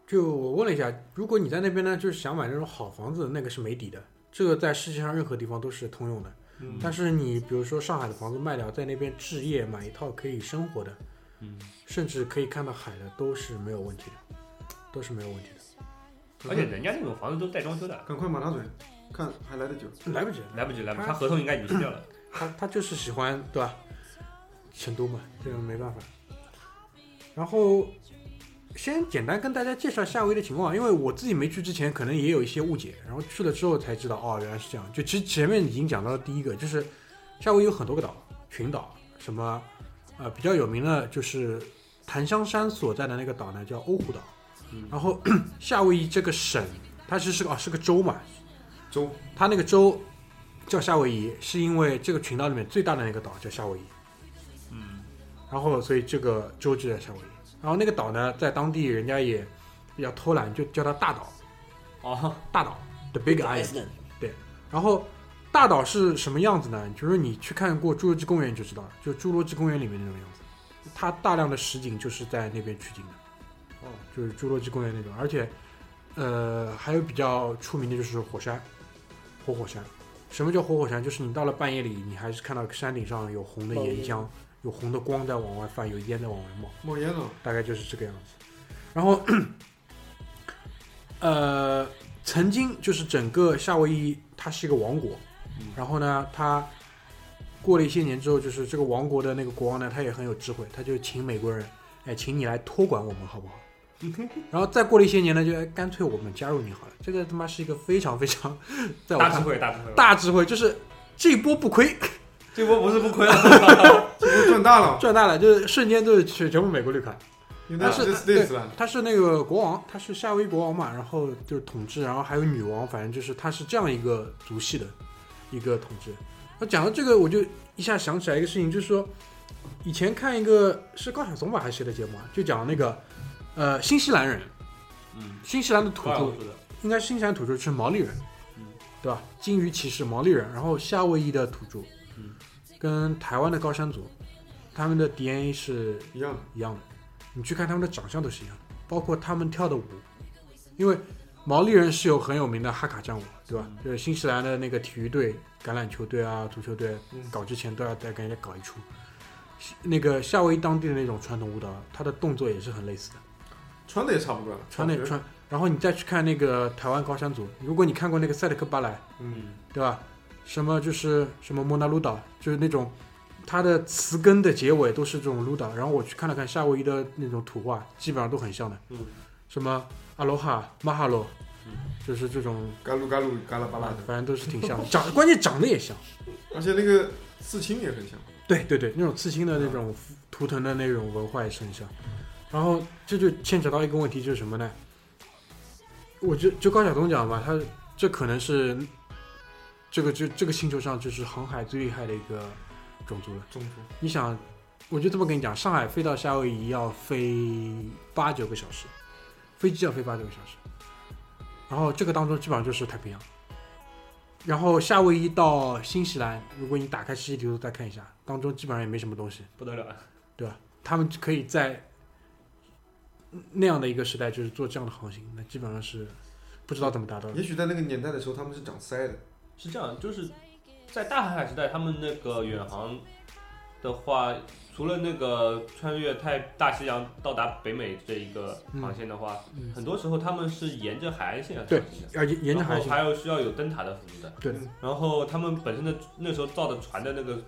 就我问了一下，如果你在那边呢，就是想买那种好房子，那个是没底的，这个在世界上任何地方都是通用的。嗯但是你比如说上海的房子卖掉，在那边置业买一套可以生活的，嗯，甚至可以看到海的都是没有问题的，都是没有问题的。而且人家那种房子都带装修的，赶快马大嘴，看还来得及。来不及，来不及来不及，他他合同应该已经签掉了。他他就是喜欢对吧？成都嘛，这个没办法。然后先简单跟大家介绍夏威夷的情况，因为我自己没去之前可能也有一些误解，然后去了之后才知道哦，原来是这样。就其实前面已经讲到了第一个，就是夏威夷有很多个岛，群岛，什么呃比较有名的就是檀香山所在的那个岛呢叫欧胡岛，然后夏威夷这个省它其实是个哦是个州嘛，州它那个州叫夏威夷，是因为这个群岛里面最大的那个岛叫夏威夷。嗯，然后所以这个州就在夏威夷。然后那个岛呢，在当地人家也比较偷懒，就叫它大岛，哦，大岛，the big island。Island 然后大岛是什么样子呢？就是你去看过侏罗纪公园就知道了，就侏罗纪公园里面那种样子。它大量的实景就是在那边取景的，哦，就是侏罗纪公园那种。而且，呃，还有比较出名的就是火山，活火山。什么叫活火山？就是你到了半夜里，你还是看到山顶上有红的岩浆，有红的光在往外泛，有烟在往外冒。冒烟了，大概就是这个样子。然后，呃，曾经就是整个夏威夷它是一个王国，然后呢，它过了一些年之后，就是这个王国的那个国王呢，他也很有智慧，他就请美国人，哎，请你来托管我们好不好？然后再过了一些年呢，就哎干脆我们加入你好了。这个他妈是一个非常非常，在我看大智慧，大智慧，大智慧，就是这一波不亏，这波不是不亏了，这波赚大了，赚大了，就是瞬间就是全全部美国绿卡。他是。他是那个国王，他是夏威夷国王嘛，然后就是统治，然后还有女王，反正就是他是这样一个族系的一个统治。那讲到这个，我就一下想起来一个事情，就是说以前看一个是高晓松吧还是谁的节目啊，就讲那个呃新西兰人，嗯，新西兰的土著应该新西兰土著是毛利人，嗯对吧？金鱼骑士毛利人，然后夏威夷的土著，嗯跟台湾的高山族，他们的 DNA 是一样的，一样的。你去看他们的长相都是一样的，包括他们跳的舞，因为毛利人是有很有名的哈卡战舞，对吧？就是新西兰的那个体育队、橄榄球队啊、足球队嗯搞之前都要再跟人家搞一出。那个夏威夷当地的那种传统舞蹈，它的动作也是很类似的，穿的也差不多穿那穿。然后你再去看那个台湾高山族，如果你看过那个赛德克巴莱，嗯，对吧？什么就是什么莫纳鲁岛，就是那种它的词根的结尾都是这种鲁岛。然后我去看了看夏威夷的那种土话，基本上都很像的。嗯，什么阿罗哈、马哈罗嗯，就是这种，嘎噜嘎噜嘎啦巴拉的，反正都是挺像的。长关键长得也像。而且那个刺青也很像。对对对，那种刺青的那种图腾的那种文化也是很像。然后这就牵扯到一个问题，就是什么呢？我就就高晓松讲吧，他这可能是这个这这个星球上就是航海最厉害的一个种族了。种族你想，我就这么跟你讲，上海飞到夏威夷要飞八九个小时，飞机要飞八九个小时，然后这个当中基本上就是太平洋。然后夏威夷到新西兰，如果你打开世界地图再看一下，当中基本上也没什么东西。不得了，对吧他们可以在那样的一个时代，就是做这样的航行，那基本上是不知道怎么达到的。也许在那个年代的时候，他们是长腮的，是这样，就是在大航海时代，他们那个远航的话，除了那个穿越太大西洋到达北美这一个航线的话，嗯很多时候他们是沿着海岸线对航行的。要沿沿着海行，然后还有需要有灯塔的辅助的，对然后他们本身的那时候造的船的那个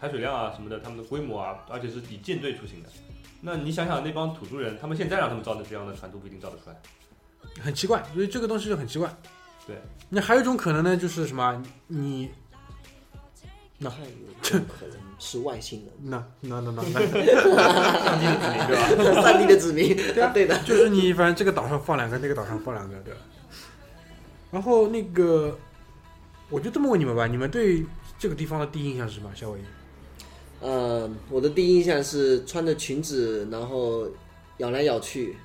排水量啊什么的，他们的规模啊，而且是以舰队出行的。那你想想那帮土著人，他们现在让他们造的这样的船都不一定造得出来。很奇怪，所以这个东西就很奇怪。对，那还有一种可能呢，就是什么？你那看有可能是外星人，那那那那那，上帝的子民，对吧？上帝的子民，对的，就是你反正这个岛上放两个，那个岛上放两个，对吧？然后那个，我就这么问你们吧，你们对这个地方的第一印象是什么？夏威夷？呃，我的第一印象是穿着裙子，然后咬来咬去，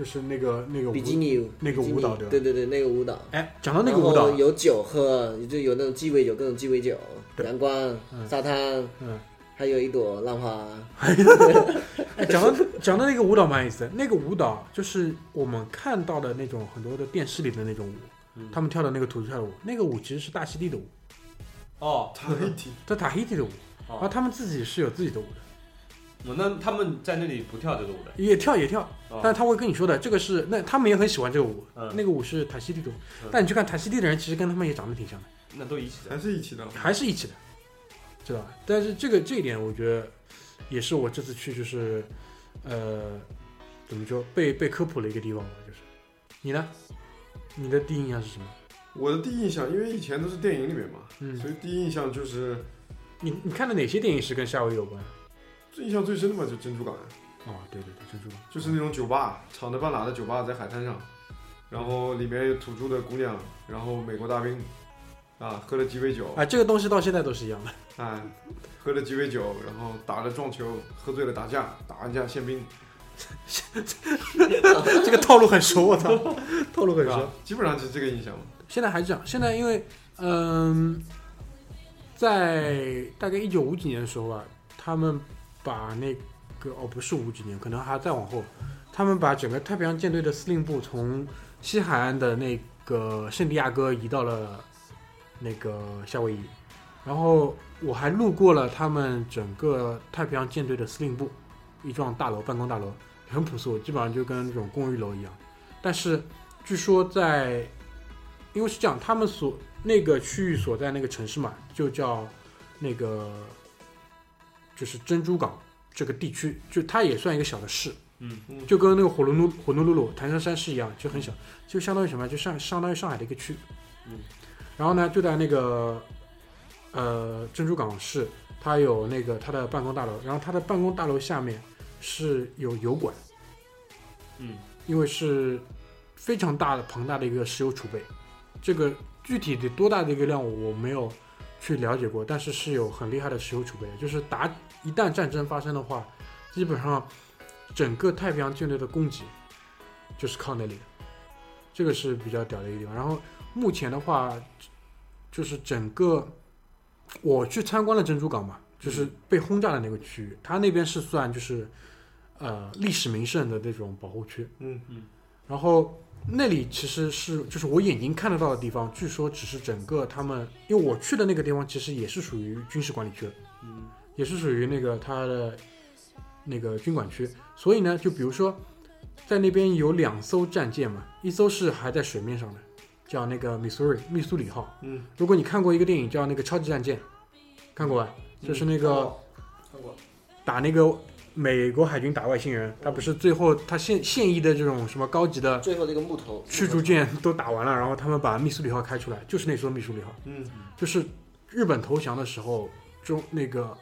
就是那个那个比基尼那个舞蹈对吧对对对，那个舞蹈。哎，讲到那个舞蹈，有酒喝，就有那种鸡尾酒，各种鸡尾酒，阳光、嗯。沙滩，嗯，还有一朵浪花。哎，讲到讲到那个舞蹈蛮有意思的，那个舞蹈就是我们看到的那种很多的电视里的那种舞，嗯。他们跳的那个土著跳的舞，那个舞其实是大溪地的舞，哦，塔黑提，在塔黑提的舞，哦。然后他们自己是有自己的舞的，我那他们在那里不跳这个舞的，也跳也跳，哦但他会跟你说的，这个是那他们也很喜欢这个舞，嗯那个舞是塔西蒂的舞嗯，但你去看塔西蒂的人，其实跟他们也长得挺像的，那都一起的。还是一起的。还是一起的，知道吧？但是这个这一点，我觉得也是我这次去就是，呃，怎么说被被科普了一个地方吧，就是你呢？你的第一印象是什么？我的第一印象，因为以前都是电影里面嘛，嗯，所以第一印象就是你你看的哪些电影是跟夏威夷有关？最印象最深的嘛，就珍珠港，哦，对对对，珍珠港，就是那种酒吧，敞着半拉的酒吧在海滩上，然后里面有土著的姑娘，然后美国大兵，啊，喝了鸡尾酒，哎，这个东西到现在都是一样的。啊，喝了鸡尾酒，然后打了撞球，喝醉了打架，打完架宪兵，这个套路很熟，我操，套路很熟。？基本上就是这个印象嘛。现在还是这样，现在因为嗯、在大概一九五几年的时候啊，他们把那个哦不是五几年，可能还再往后，他们把整个太平洋舰队的司令部从西海岸的那个圣地亚哥移到了那个夏威夷，然后我还路过了他们整个太平洋舰队的司令部，一幢大楼，办公大楼，很朴素，基本上就跟那种公寓楼一样。但是据说在，因为是这样，他们所那个区域所在那个城市嘛，就叫那个就是珍珠港这个地区，就它也算一个小的市，嗯就跟那个火龙路火龙路路潭山山市一样，就很小，就相当于什么？就上相当于上海的一个区。嗯。然后呢，就在那个呃珍珠港市，它有那个它的办公大楼，然后它的办公大楼下面是有油管，嗯因为是非常大的庞大的一个石油储备。这个具体的多大的一个量我没有去了解过，但是是有很厉害的石油储备。就是打一旦战争发生的话，基本上整个太平洋舰队的供给就是靠那里的，这个是比较屌的一个地方。然后目前的话，就是整个我去参观了珍珠港嘛，就是被轰炸的那个区域，它那边是算就是呃历史名胜的那种保护区。嗯嗯然后那里其实是就是我眼睛看得到的地方，据说只是整个他们，因为我去的那个地方其实也是属于军事管理区的，嗯也是属于那个它的那个军管区，所以呢，就比如说在那边有两艘战舰嘛，一艘是还在水面上的，叫那个 Missouri 密苏里号。嗯，如果你看过一个电影叫那个超级战舰，看过吧？就是那个看过打那个美国海军打外星人，他不是最后他现现役的这种什么高级的最后那个木头。驱逐舰都打完了，然后他们把密苏里号开出来，就是那艘密苏里号，嗯。就是日本投降的时候，中那个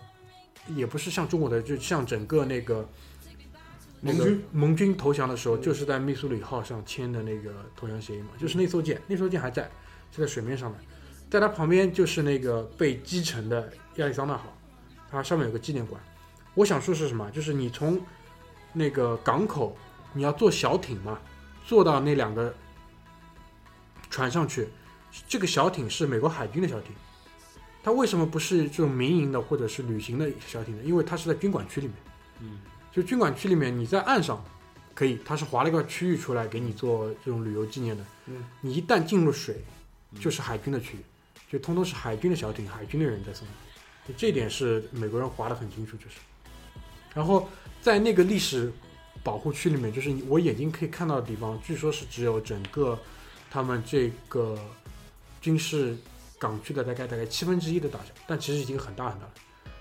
也不是像中国的，就像整个那个那个盟军盟军投降的时候，就是在密苏里号上签的那个投降协议嘛，就是那艘舰，那艘舰还在，是在水面上的，在它旁边就是那个被击沉的亚利桑那号，它上面有个纪念馆。我想说是什么？就是你从那个港口，你要坐小艇嘛，坐到那两个船上去。这个小艇是美国海军的小艇，它为什么不是这种民营的或者是旅行的小艇呢？因为它是在军管区里面。嗯就军管区里面，你在岸上可以，它是划了一个区域出来给你做这种旅游纪念的。嗯，你一旦进入水，嗯就是海军的区域，就通通是海军的小艇，海军的人在送。就这点是美国人划得很清楚，就是。然后在那个历史保护区里面，就是我眼睛可以看到的地方，据说是只有整个他们这个军事港区的大概大概七分之一的大小，但其实已经很大很大了。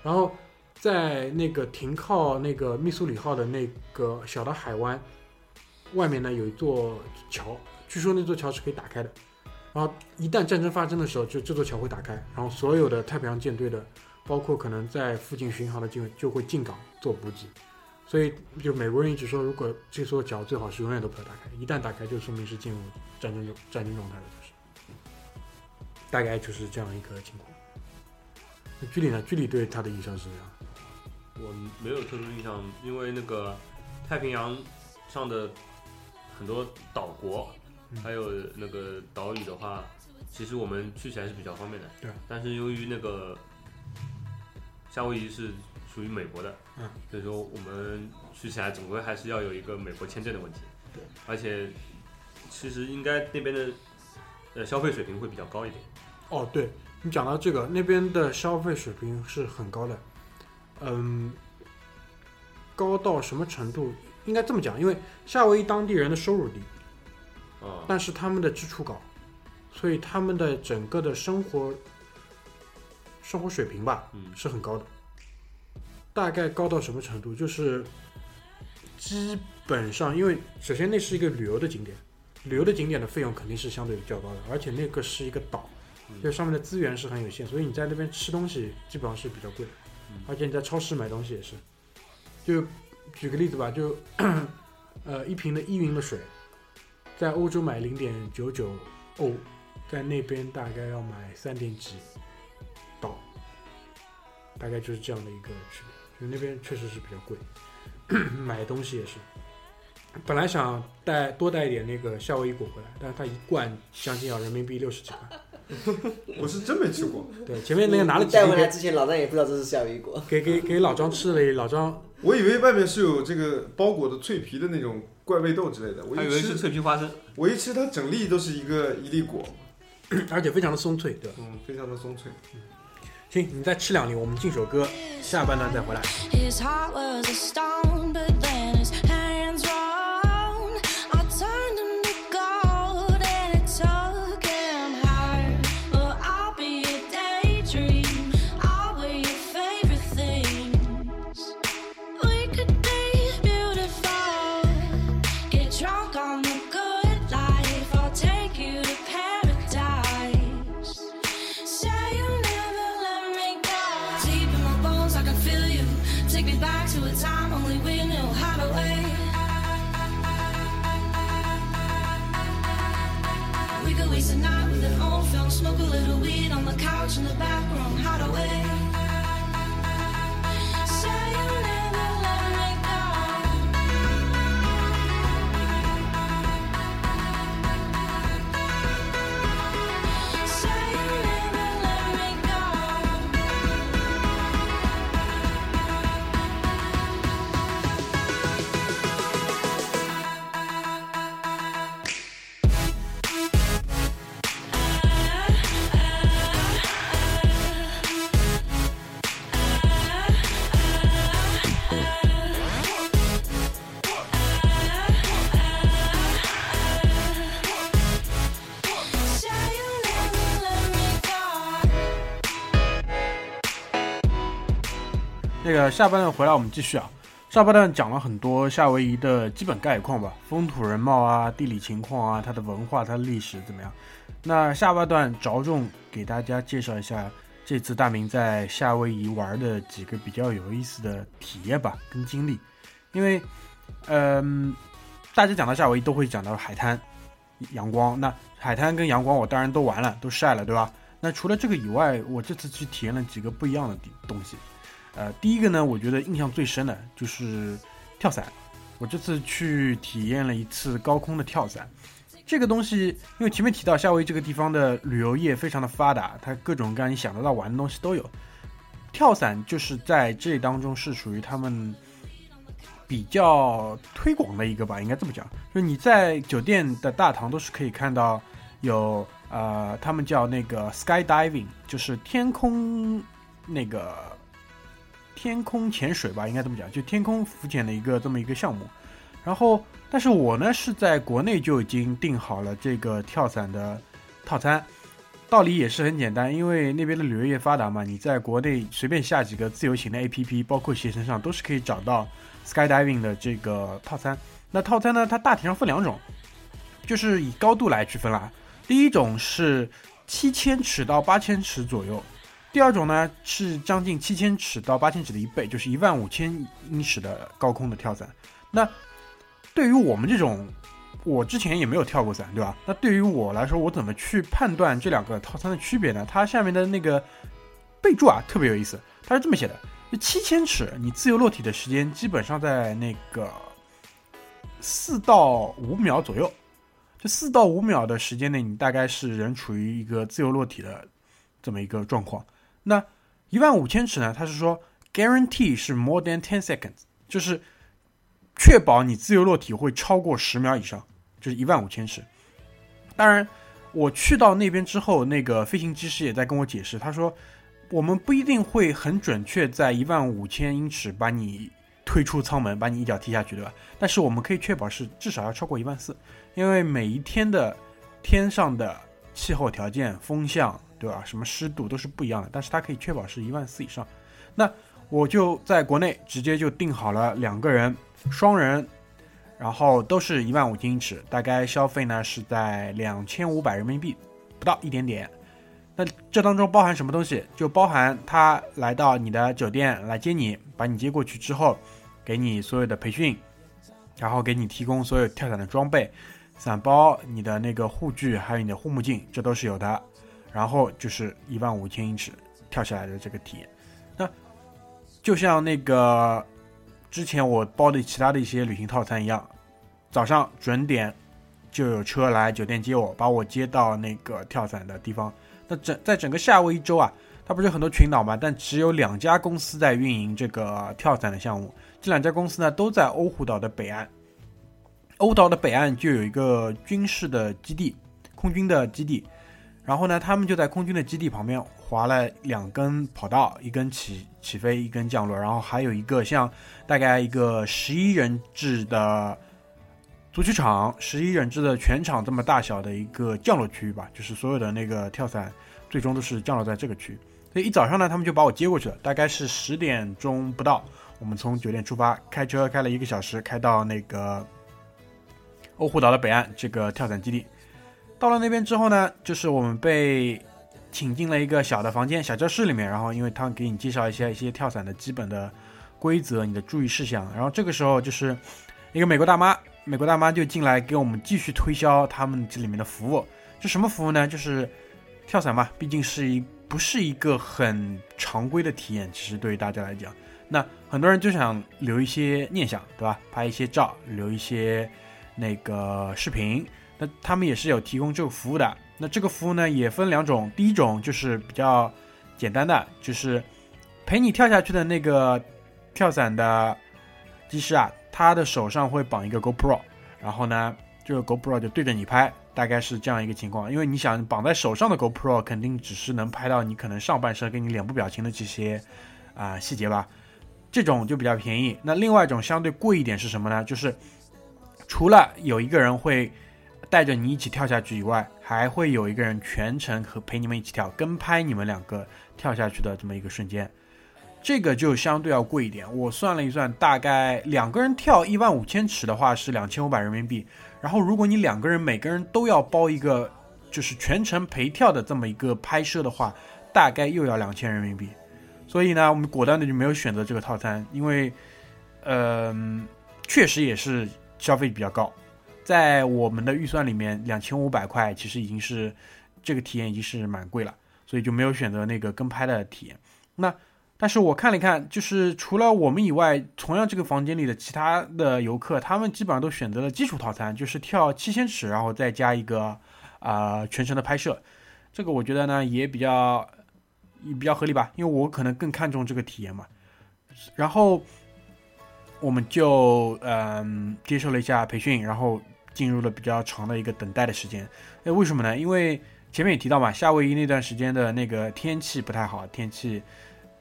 然后在那个停靠那个密苏里号的那个小的海湾外面呢，有一座桥，据说那座桥是可以打开的。然后一旦战争发生的时候，就这座桥会打开，然后所有的太平洋舰队的，包括可能在附近巡航的舰就会进港做补给。所以就美国人一直说，如果这座桥最好是永远都不要打开，一旦打开就说明是进入战争战争状态了，大概就是这样一个情况。那居里呢？居里对他的印象是这样。我没有特殊印象，因为那个太平洋上的很多岛国，嗯还有那个岛屿的话，其实我们去起来是比较方便的。对。但是由于那个夏威夷是属于美国的，嗯，所以说我们去起来总归还是要有一个美国签证的问题。对。而且其实应该那边的呃消费水平会比较高一点。哦，对你讲到这个，那边的消费水平是很高的。嗯，高到什么程度？应该这么讲，因为夏威夷当地人的收入低，啊，但是他们的支出高，所以他们的整个的生活生活水平吧，嗯是很高的。大概高到什么程度？就是基本上，因为首先那是一个旅游的景点，旅游的景点的费用肯定是相对较高的，而且那个是一个岛，就上面的资源是很有限，所以你在那边吃东西基本上是比较贵的，而且你在超市买东西也是。就举个例子吧，就呃一瓶的依云的水，在欧洲买零点九九欧，在那边大概要买三点几刀，大概就是这样的一个区别。就那边确实是比较贵，买东西也是。本来想带多带一点那个夏威夷果回来，但是它一罐将近要人民币六十几块。我是真没吃过，对，前面那个拿了几带回来之前，老张也不知道这是夏威夷果。给给给老张吃了，老张我以为外面是有这个包裹的脆皮的那种怪味豆之类的，我以为是，脆皮花生，我一吃它整粒都是一个一粒果，而且非常的松脆，对吧？嗯，非常的松脆。行，你再吃两粒，我们进首歌，下半段再回来。个下半段回来我们继续啊。上半段讲了很多夏威夷的基本概况吧，风土人貌啊、地理情况啊、它的文化、它的历史怎么样？那下半段着重给大家介绍一下这次大明在夏威夷玩的几个比较有意思的体验吧，跟经历。因为，嗯、大家讲到夏威夷都会讲到海滩、阳光。那海滩跟阳光我当然都玩了，都晒了，对吧？那除了这个以外，我这次去体验了几个不一样的地东西。呃，第一个呢，我觉得印象最深的就是跳伞。我这次去体验了一次高空的跳伞。这个东西，因为前面提到夏威夷这个地方的旅游业非常的发达，它各种各样你想得到玩的东西都有。跳伞就是在这当中是属于他们比较推广的一个吧，应该这么讲。就是你在酒店的大堂都是可以看到有呃，他们叫那个 skydiving，就是天空那个天空潜水吧，应该这么讲，就天空浮潜的一个这么一个项目。然后，但是我呢是在国内就已经订好了这个跳伞的套餐，道理也是很简单，因为那边的旅游业发达嘛，你在国内随便下几个自由行的 APP，包括携程上都是可以找到 skydiving 的这个套餐。那套餐呢，它大体上分两种，就是以高度来区分啦。第一种是七千尺到八千尺左右，第二种呢是将近七千尺到八千尺的一倍，就是一万五千英尺的高空的跳伞。那对于我们这种，我之前也没有跳过伞，对吧？那对于我来说，我怎么去判断这两个套餐的区别呢？它下面的那个备注啊，特别有意思，它是这么写的：就七千尺，你自由落体的时间基本上在那个四到五秒左右。这四到五秒的时间内，你大概是人处于一个自由落体的这么一个状况。那一万五千尺呢？它是说 guarantee 是 more than ten seconds，就是确保你自由落体会超过十秒以上，就是一万五千尺。当然，我去到那边之后，那个飞行技师也在跟我解释，他说我们不一定会很准确在一万五千英尺把你推出舱门把你一脚踢下去，对吧？但是我们可以确保是至少要超过一万四，因为每一天的天上的气候条件、风向，对吧？什么湿度都是不一样的，但是它可以确保是一万四以上。那我就在国内直接就定好了两个人，双人，然后都是一万五千英尺，大概消费呢是在两千五百人民币，不到一点点。那这当中包含什么东西？就包含他来到你的酒店来接你，把你接过去之后，给你所有的培训，然后给你提供所有跳伞的装备、伞包、你的那个护具，还有你的护目镜，这都是有的。然后就是一万五千英尺跳下来的这个体验。那就像那个之前我包的其他的一些旅行套餐一样，早上准点就有车来酒店接我，把我接到那个跳伞的地方。那整在整个夏威夷州啊，它不是很多群岛嘛，但只有两家公司在运营这个跳伞的项目。这两家公司呢，都在欧胡岛的北岸。欧岛的北岸就有一个军事的基地，空军的基地。然后呢，他们就在空军的基地旁边划了两根跑道，一根起起飞，一根降落，然后还有一个像大概一个十一人制的足球场，十一人制的全场这么大小的一个降落区域吧，就是所有的那个跳伞最终都是降落在这个区。所以一早上呢，他们就把我接过去了，大概是十点钟不到，我们从酒店出发，开车开了一个小时，开到那个欧胡岛的北岸这个跳伞基地。到了那边之后呢，就是我们被请进了一个小的房间、小教室里面，然后因为他们给你介绍一些一些跳伞的基本的规则、你的注意事项，然后这个时候就是一个美国大妈，美国大妈就进来给我们继续推销他们这里面的服务。这什么服务呢？就是跳伞嘛，毕竟是一不是一个很常规的体验，其实对于大家来讲，那很多人就想留一些念想，对吧？拍一些照，留一些那个视频。那他们也是有提供这个服务的。那这个服务呢，也分两种。第一种就是比较简单的，就是陪你跳下去的那个跳伞的技师啊，他的手上会绑一个 GoPro，然后呢，这个 GoPro 就对着你拍，大概是这样一个情况。因为你想绑在手上的 GoPro 肯定只是能拍到你可能上半身跟你脸部表情的这些啊、细节吧，这种就比较便宜。那另外一种相对贵一点是什么呢？就是除了有一个人会带着你一起跳下去以外，还会有一个人全程和陪你们一起跳，跟拍你们两个跳下去的这么一个瞬间，这个就相对要贵一点。我算了一算，大概两个人跳一万五千尺的话是两千五百人民币。然后如果你两个人每个人都要包一个，就是全程陪跳的这么一个拍摄的话，大概又要两千人民币。所以呢，我们果断的就没有选择这个套餐，因为，嗯、确实也是消费比较高。在我们的预算里面，两千五百块其实已经是这个体验已经是蛮贵了，所以就没有选择那个跟拍的体验。那但是我看了一看，就是除了我们以外，同样这个房间里的其他的游客，他们基本上都选择了基础套餐，就是跳七千尺，然后再加一个啊、全程的拍摄。这个我觉得呢也比较也比较合理吧，因为我可能更看重这个体验嘛。然后我们就嗯、接受了一下培训，然后进入了比较长的一个等待的时间。那为什么呢？因为前面也提到嘛，夏威夷那段时间的那个天气不太好，天气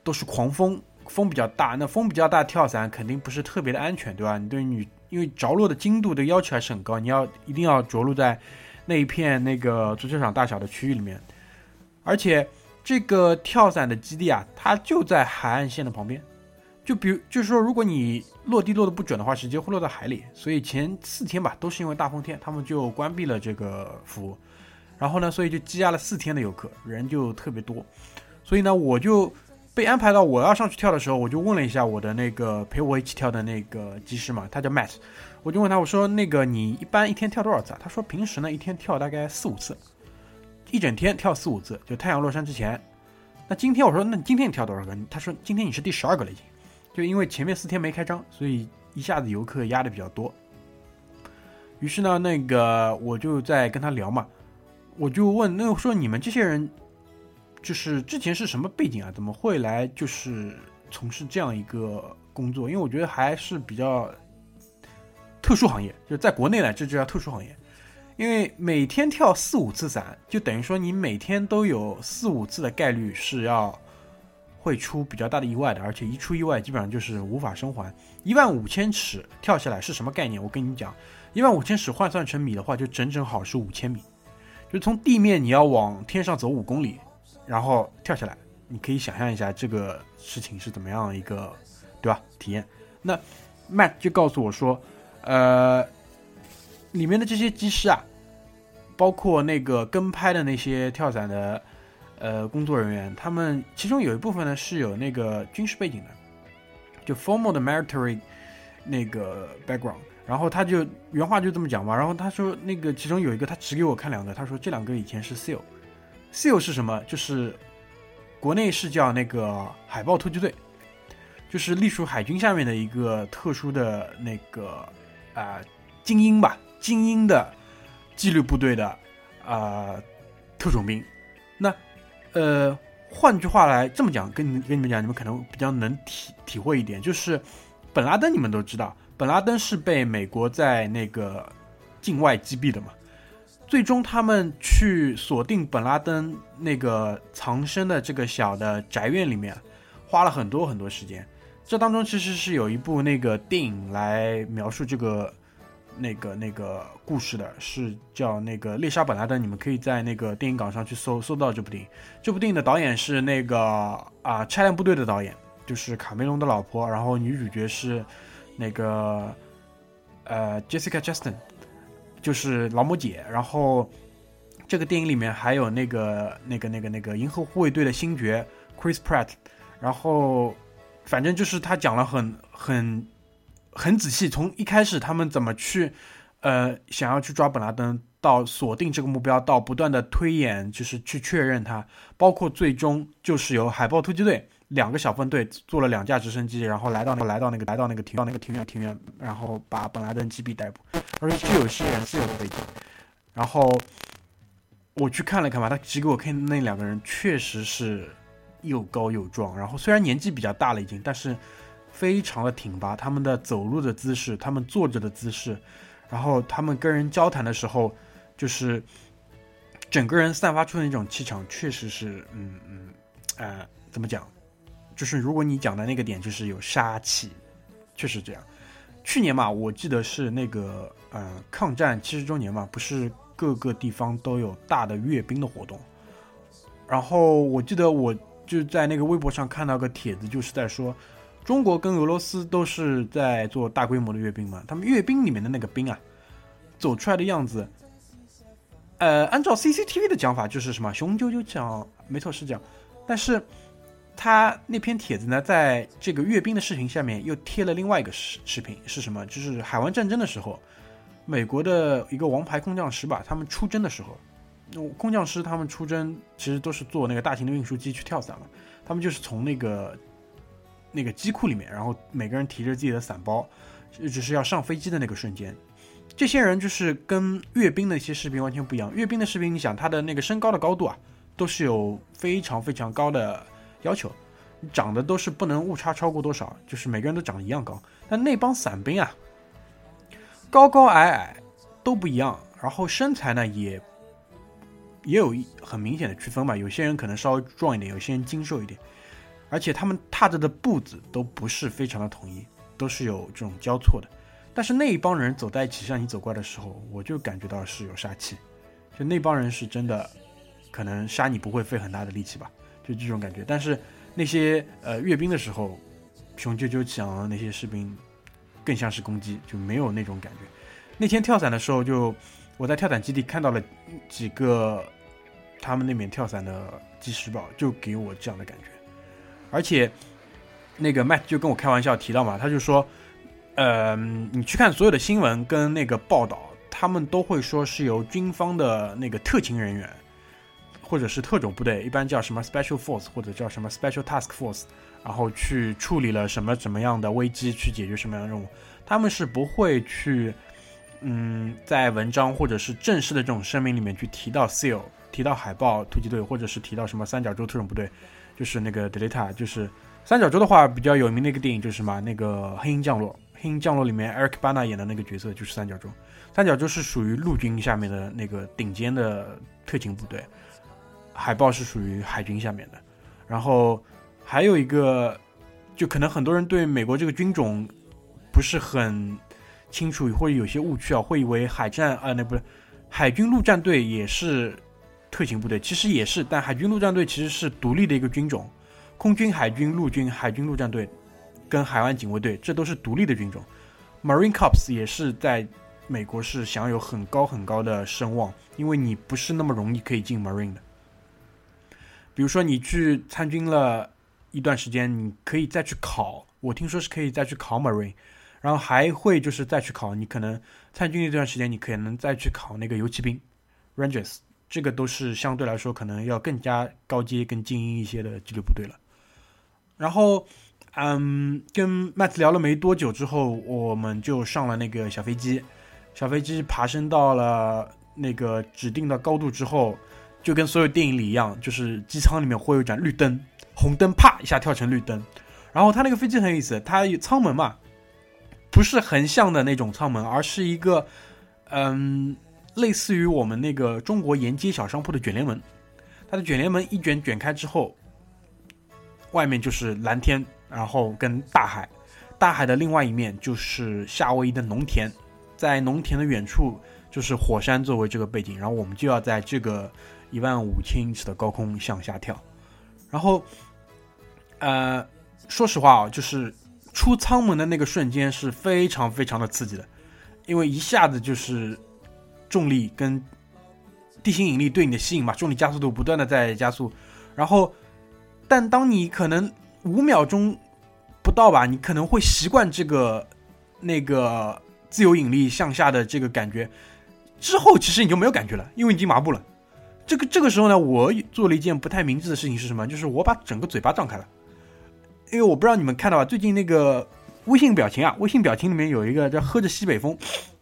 都是狂风，风比较大。那风比较大，跳伞肯定不是特别的安全，对吧？你对你因为着陆的精度的要求还是很高，你要一定要着陆在那一片那个足球场大小的区域里面，而且这个跳伞的基地啊，它就在海岸线的旁边。就比如，就是说，如果你落地落的不准的话，直接会落到海里。所以前四天吧，都是因为大风天，他们就关闭了这个服务。然后呢，所以就积压了四天的游客，人就特别多。所以呢，我就被安排到我要上去跳的时候，我就问了一下我的那个陪我一起跳的那个技师嘛，他叫 Matt，我就问他，我说那个你一般一天跳多少次啊？他说平时呢一天跳大概四五次，一整天跳四五次，就太阳落山之前。那今天我说，那今天你跳多少个？他说今天你是第十二个了已经。就因为前面四天没开张，所以一下子游客压的比较多。于是呢，那个我就在跟他聊嘛，我就问，那说你们这些人，就是之前是什么背景啊？怎么会来就是从事这样一个工作？因为我觉得还是比较特殊行业，就在国内呢，这就叫特殊行业。因为每天跳四五次伞，就等于说你每天都有四五次的概率是要。会出比较大的意外的，而且一出意外基本上就是无法生还。一万五千尺跳下来是什么概念？我跟你讲，一万五千尺换算成米的话，就整整好是五千米，就从地面你要往天上走五公里，然后跳下来，你可以想象一下这个事情是怎么样一个，对吧？体验。那 Matt 就告诉我说，呃，里面的这些技师啊，包括那个跟拍的那些跳伞的。呃，工作人员他们其中有一部分呢是有那个军事背景的，就 formal 的 military 那个 background。然后他就原话就这么讲嘛。然后他说那个其中有一个他只给我看两个，他说这两个以前是 seal。seal 是什么？就是国内是叫那个海豹突击队，就是隶属海军下面的一个特殊的那个啊精英吧，精英的纪律部队的啊特种兵。那呃，换句话来这么讲，跟你跟你们讲，你们可能比较能体体会一点，就是本拉登，你们都知道，本拉登是被美国在那个境外击毙的嘛。最终他们去锁定本拉登那个藏身的这个小的宅院里面，花了很多很多时间。这当中其实是有一部那个电影来描述这个。那个那个故事的是叫那个猎杀本拉登，你们可以在那个电影港上去搜搜到这部电影。这部电影的导演是那个啊拆弹部队的导演，就是卡梅隆的老婆。然后女主角是那个呃 Jessica Chastain，就是劳模姐。然后这个电影里面还有那个那个那个那个银河护卫队的星爵 Chris Pratt。然后反正就是他讲了很很。很仔细，从一开始他们怎么去，呃，想要去抓本拉登，到锁定这个目标，到不断的推演，就是去确认他，包括最终就是由海豹突击队两个小分队坐了两架直升机，然后来到那个来到那个来到那个庭到那个庭院庭院，然后把本拉登击毙逮捕，而且具有些人自由的背景。然后我去看了看吧，他指给我看那两个人确实是又高又壮，然后虽然年纪比较大了已经，但是。非常的挺拔，他们的走路的姿势，他们坐着的姿势，然后他们跟人交谈的时候，就是整个人散发出的那种气场，确实是，嗯嗯，呃，怎么讲？就是如果你讲的那个点，就是有杀气，确实这样。去年嘛，我记得是那个，呃，抗战七十周年嘛，不是各个地方都有大的阅兵的活动，然后我记得我就在那个微博上看到个帖子，就是在说。中国跟俄罗斯都是在做大规模的阅兵嘛？他们阅兵里面的那个兵啊，走出来的样子，呃，按照 CCTV 的讲法就是什么雄赳赳讲，没错是这样。但是他那篇帖子呢，在这个阅兵的视频下面又贴了另外一个视视频，是什么？就是海湾战争的时候，美国的一个王牌空降师吧，他们出征的时候，空降师他们出征其实都是坐那个大型的运输机去跳伞嘛，他们就是从那个。那个机库里面，然后每个人提着自己的伞包，只是要上飞机的那个瞬间，这些人就是跟阅兵的一些士兵完全不一样。阅兵的士兵，你想他的那个身高的高度啊，都是有非常非常高的要求，长得都是不能误差超过多少，就是每个人都长得一样高。但那帮伞兵啊，高高矮矮都不一样，然后身材呢也也有很明显的区分吧，有些人可能稍微壮一点，有些人精瘦一点。而且他们踏着的步子都不是非常的统一，都是有这种交错的。但是那一帮人走在一起向你走过来的时候，我就感觉到是有杀气。就那帮人是真的，可能杀你不会费很大的力气吧，就这种感觉。但是那些呃阅兵的时候，雄赳赳气昂的那些士兵，更像是攻击，就没有那种感觉。那天跳伞的时候，就我在跳伞基地看到了几个他们那边跳伞的技师宝，就给我这样的感觉。而且，那个 Matt 就跟我开玩笑提到嘛，他就说，呃，你去看所有的新闻跟那个报道，他们都会说是由军方的那个特勤人员，或者是特种部队，一般叫什么 Special Force 或者叫什么 Special Task Force，然后去处理了什么什么样的危机，去解决什么样的任务，他们是不会去，嗯，在文章或者是正式的这种声明里面去提到 SEAL，提到海豹突击队，或者是提到什么三角洲特种部队。就是那个 Delta，就是三角洲的话比较有名的一个电影就是什么那个黑鹰降落，黑鹰降落里面 Eric Bana 演的那个角色就是三角洲，三角洲是属于陆军下面的那个顶尖的特勤部队，海豹是属于海军下面的，然后还有一个，就可能很多人对美国这个军种不是很清楚，或者有些误区啊，会以为海战啊、那不是海军陆战队也是特勤部队，其实也是，但海军陆战队其实是独立的一个军种，空军、海军、陆军、海军陆战队跟海湾警卫队这都是独立的军种，Marine Corps 也是在美国是享有很高很高的声望，因为你不是那么容易可以进 Marine 的。比如说你去参军了一段时间，你可以再去考，我听说是可以再去考 Marine，然后还会就是再去考，你可能参军一段时间，你可能再去考那个游骑兵 Rangers，这个都是相对来说可能要更加高阶、更精英一些的纪律部队了。然后，嗯，跟 Matt 聊了没多久之后，我们就上了那个小飞机。小飞机爬升到了那个指定的高度之后，就跟所有电影里一样，就是机舱里面会有一盏绿灯，红灯啪一下跳成绿灯。然后它那个飞机很有意思，它有舱门嘛，不是横向的那种舱门，而是一个嗯，类似于我们那个中国沿街小商铺的卷帘门。它的卷帘门一卷卷开之后，外面就是蓝天，然后跟大海，大海的另外一面就是夏威夷的农田。在农田的远处就是火山作为这个背景，然后我们就要在这个一万五千英尺的高空向下跳，然后，呃，说实话啊，就是出舱门的那个瞬间是非常非常的刺激的，因为一下子就是重力跟地心引力对你的吸引嘛，重力加速度不断的在加速，然后，但当你可能五秒钟不到吧，你可能会习惯这个那个。自由引力向下的这个感觉，之后其实你就没有感觉了，因为已经麻木了。这个这个时候呢，我做了一件不太明智的事情是什么？就是我把整个嘴巴张开了，因为我不知道你们看到吧，最近那个微信表情啊，微信表情里面有一个叫喝着西北风，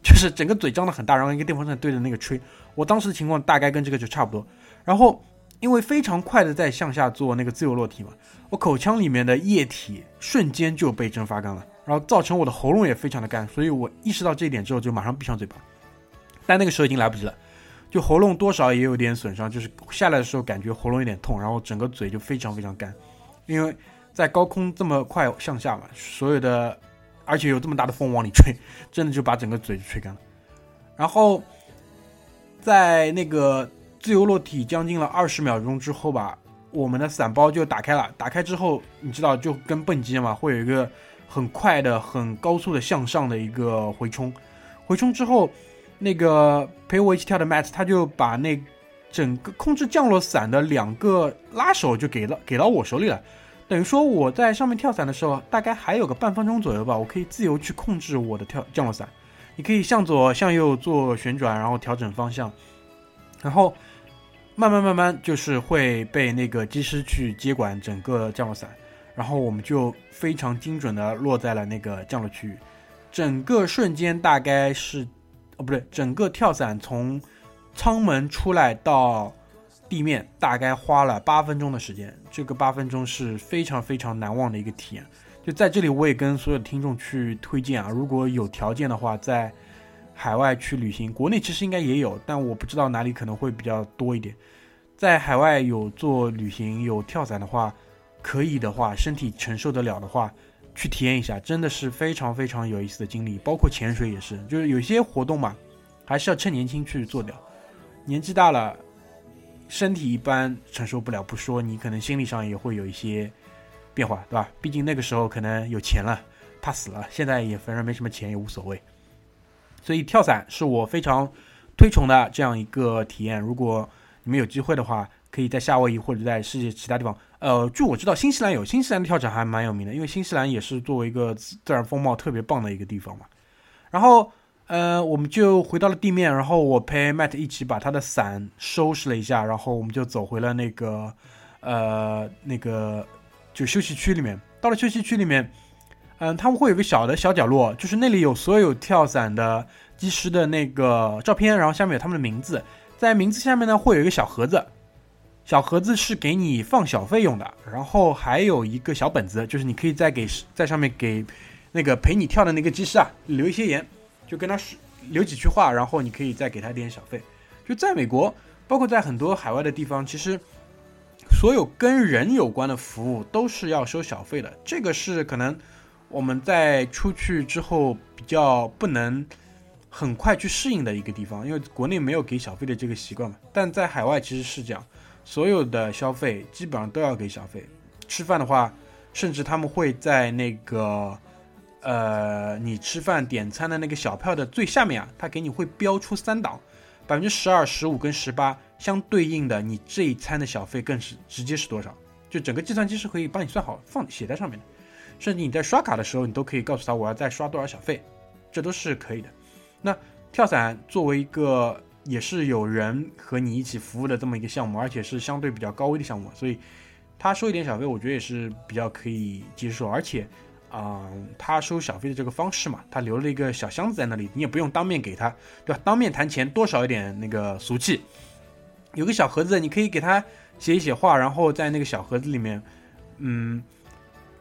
就是整个嘴张得很大，然后一个电风扇对着那个吹。我当时的情况大概跟这个就差不多。然后因为非常快的在向下做那个自由落体嘛，我口腔里面的液体瞬间就被蒸发干了。然后造成我的喉咙也非常的干，所以我意识到这一点之后就马上闭上嘴巴，但那个时候已经来不及了，就喉咙多少也有点损伤，就是下来的时候感觉喉咙有点痛，然后整个嘴就非常非常干，因为在高空这么快向下嘛，所有的而且有这么大的风往里吹，真的就把整个嘴吹干了。然后在那个自由落体将近了二十秒钟之后吧，我们的伞包就打开了，打开之后你知道就跟蹦极嘛，会有一个。很快的、很高速的向上的一个回冲，回冲之后，那个陪我一起跳的 Matt 他就把那整个控制降落伞的两个拉手就给了给到我手里了，等于说我在上面跳伞的时候，大概还有个半分钟左右吧，我可以自由去控制我的跳降落伞，你可以向左向右做旋转，然后调整方向，然后慢慢慢慢就是会被那个机师去接管整个降落伞。然后我们就非常精准的落在了那个降落区域，整个瞬间大概是，哦不对，整个跳伞从舱门出来到地面大概花了八分钟的时间，这个八分钟是非常非常难忘的一个体验。就在这里，我也跟所有的听众去推荐啊，如果有条件的话，在海外去旅行，国内其实应该也有，但我不知道哪里可能会比较多一点。在海外有做旅行有跳伞的话。可以的话，身体承受得了的话，去体验一下，真的是非常非常有意思的经历。包括潜水也是，就是有些活动嘛，还是要趁年轻去做掉。年纪大了，身体一般承受不了不说，你可能心理上也会有一些变化，对吧？毕竟那个时候可能有钱了，怕死了，现在也反正没什么钱也无所谓。所以跳伞是我非常推崇的这样一个体验。如果你们有机会的话，可以在夏威夷或者在世界其他地方。呃，据我知道，新西兰有新西兰的跳伞还蛮有名的，因为新西兰也是作为一个自然风貌特别棒的一个地方嘛。然后，呃，我们就回到了地面，然后我陪 Matt 一起把他的伞收拾了一下，然后我们就走回了那个，呃，那个就休息区里面。到了休息区里面，嗯，他们会有个小的小角落，就是那里有所有跳伞的技师的那个照片，然后下面有他们的名字，在名字下面呢会有一个小盒子。小盒子是给你放小费用的，然后还有一个小本子，就是你可以再给在上面给那个陪你跳的那个技师啊留一些言，就跟他说留几句话，然后你可以再给他点小费。就在美国，包括在很多海外的地方，其实所有跟人有关的服务都是要收小费的，这个是可能我们在出去之后比较不能很快去适应的一个地方，因为国内没有给小费的这个习惯嘛。但在海外其实是这样，所有的消费基本上都要给小费。吃饭的话，甚至他们会在那个呃你吃饭点餐的那个小票的最下面啊，它给你会标出三档，百分之十二、十五跟十八。相对应的，你这一餐的小费更是直接是多少？就整个计算机是可以帮你算好，放写在上面的。甚至你在刷卡的时候，你都可以告诉他我要再刷多少小费，这都是可以的。那跳伞作为一个也是有人和你一起服务的这么一个项目，而且是相对比较高危的项目，所以他收一点小费，我觉得也是比较可以接受。而且，啊、他收小费的这个方式嘛，他留了一个小箱子在那里，你也不用当面给他，对吧？当面谈钱多少有点那个俗气。有个小盒子，你可以给他写一写话，然后在那个小盒子里面，嗯，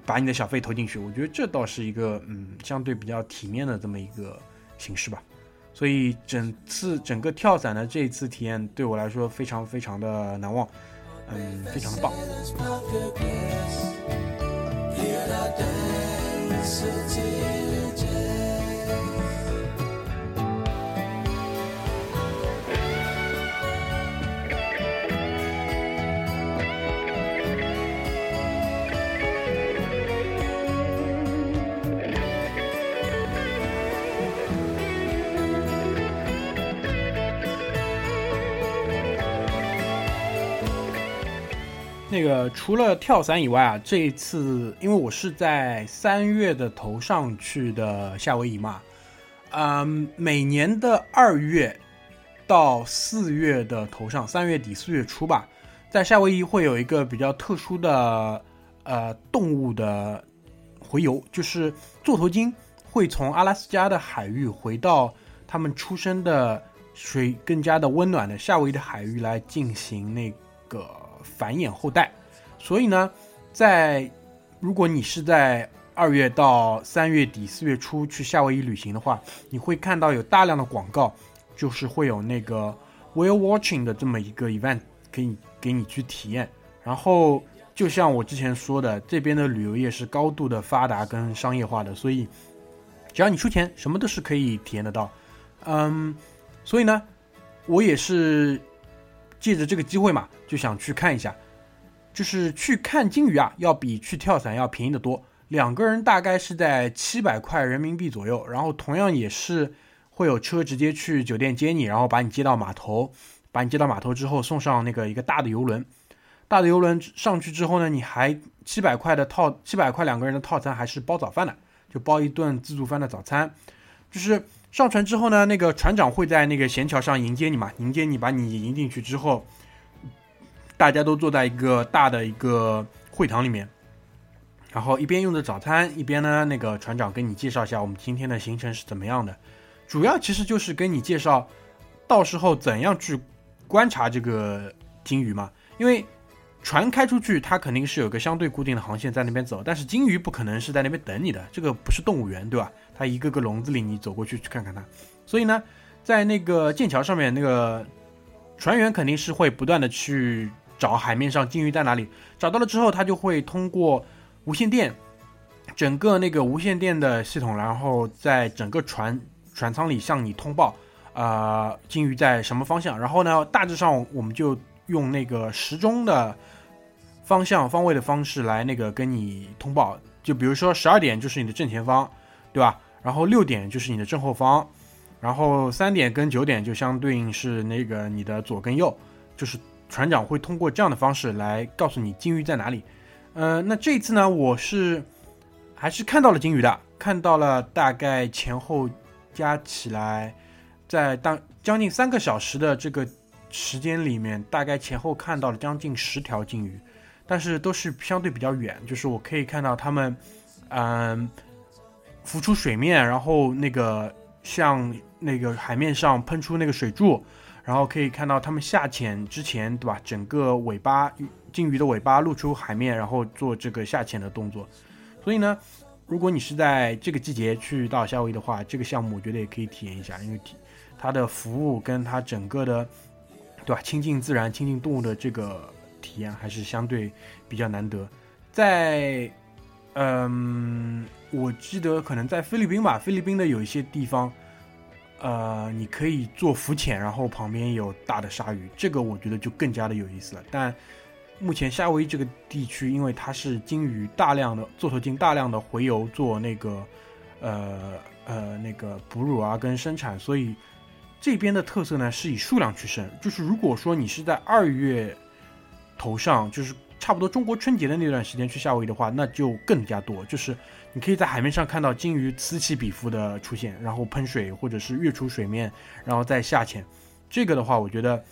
把你的小费投进去。我觉得这倒是一个嗯相对比较体面的这么一个形式吧。所以整次整个跳伞的这一次体验对我来说非常非常的难忘，嗯，非常的棒。closer to you. 那个除了跳伞以外啊，这一次因为我是在三月的头上去的夏威夷嘛，嗯，每年的二月到四月的头上，三月底四月初吧，在夏威夷会有一个比较特殊的呃动物的回游，就是座头鲸会从阿拉斯加的海域回到他们出生的水更加的温暖的夏威夷的海域来进行那个繁衍后代。所以呢，在如果你是在二月到三月底四月初去夏威夷旅行的话，你会看到有大量的广告，就是会有那个 whale watching 的这么一个 event 可以给你去体验。然后就像我之前说的，这边的旅游业是高度的发达跟商业化的，所以只要你出钱，什么都是可以体验得到。嗯，所以呢，我也是借着这个机会嘛，就想去看一下。就是去看鲸鱼啊，要比去跳伞要便宜得多。两个人大概是在七百块人民币左右，然后同样也是会有车直接去酒店接你，然后把你接到码头，把你接到码头之后送上那个一个大的游轮。大的游轮上去之后呢，你还七百块的套七百块两个人的套餐还是包早饭的，就包一顿自助饭的早餐。就是上船之后呢，那个船长会在那个舷桥上迎接你嘛，迎接你把你迎进去之后。大家都坐在一个大的一个会堂里面，然后一边用着早餐，一边呢，那个船长跟你介绍一下我们今天的行程是怎么样的。主要其实就是跟你介绍，到时候怎样去观察这个鲸鱼嘛。因为船开出去，它肯定是有个相对固定的航线在那边走，但是鲸鱼不可能是在那边等你的，这个不是动物园，对吧？它一个个笼子里，你走过去去看看它。所以呢，在那个剑桥上面，那个船员肯定是会不断的去。找海面上鲸鱼在哪里？找到了之后，它就会通过无线电，整个那个无线电的系统，然后在整个船船舱里向你通报，呃，鲸鱼在什么方向。然后呢，大致上我们就用那个时钟的方向方位的方式来那个跟你通报。就比如说十二点就是你的正前方，对吧？然后六点就是你的正后方，然后三点跟九点就相对应是那个你的左跟右，就是。船长会通过这样的方式来告诉你鲸鱼在哪里。呃，那这一次呢，我是还是看到了鲸鱼的，看到了大概前后加起来，在当将近三个小时的这个时间里面，大概前后看到了将近十条鲸鱼，但是都是相对比较远，就是我可以看到它们，嗯，浮出水面，然后那个向那个海面上喷出那个水柱。然后可以看到它们下潜之前，对吧？整个尾巴鲸鱼的尾巴露出海面，然后做这个下潜的动作。所以呢，如果你是在这个季节去到夏威夷的话，这个项目我觉得也可以体验一下，因为体它的服务跟它整个的，对吧？亲近自然、亲近动物的这个体验还是相对比较难得。在嗯，我记得可能在菲律宾吧，菲律宾的有一些地方，呃，你可以做浮潜，然后旁边有大的鲨鱼，这个我觉得就更加的有意思了。但目前夏威夷这个地区，因为它是鲸鱼大量的座头鲸大量的洄游做那个呃呃那个哺乳啊跟生产，所以这边的特色呢是以数量取胜。就是如果说你是在二月头上，就是差不多中国春节的那段时间去夏威夷的话，那就更加多。就是你可以在海面上看到鲸鱼此起彼伏的出现，然后喷水或者是跃出水面，然后再下潜。这个的话，我觉得。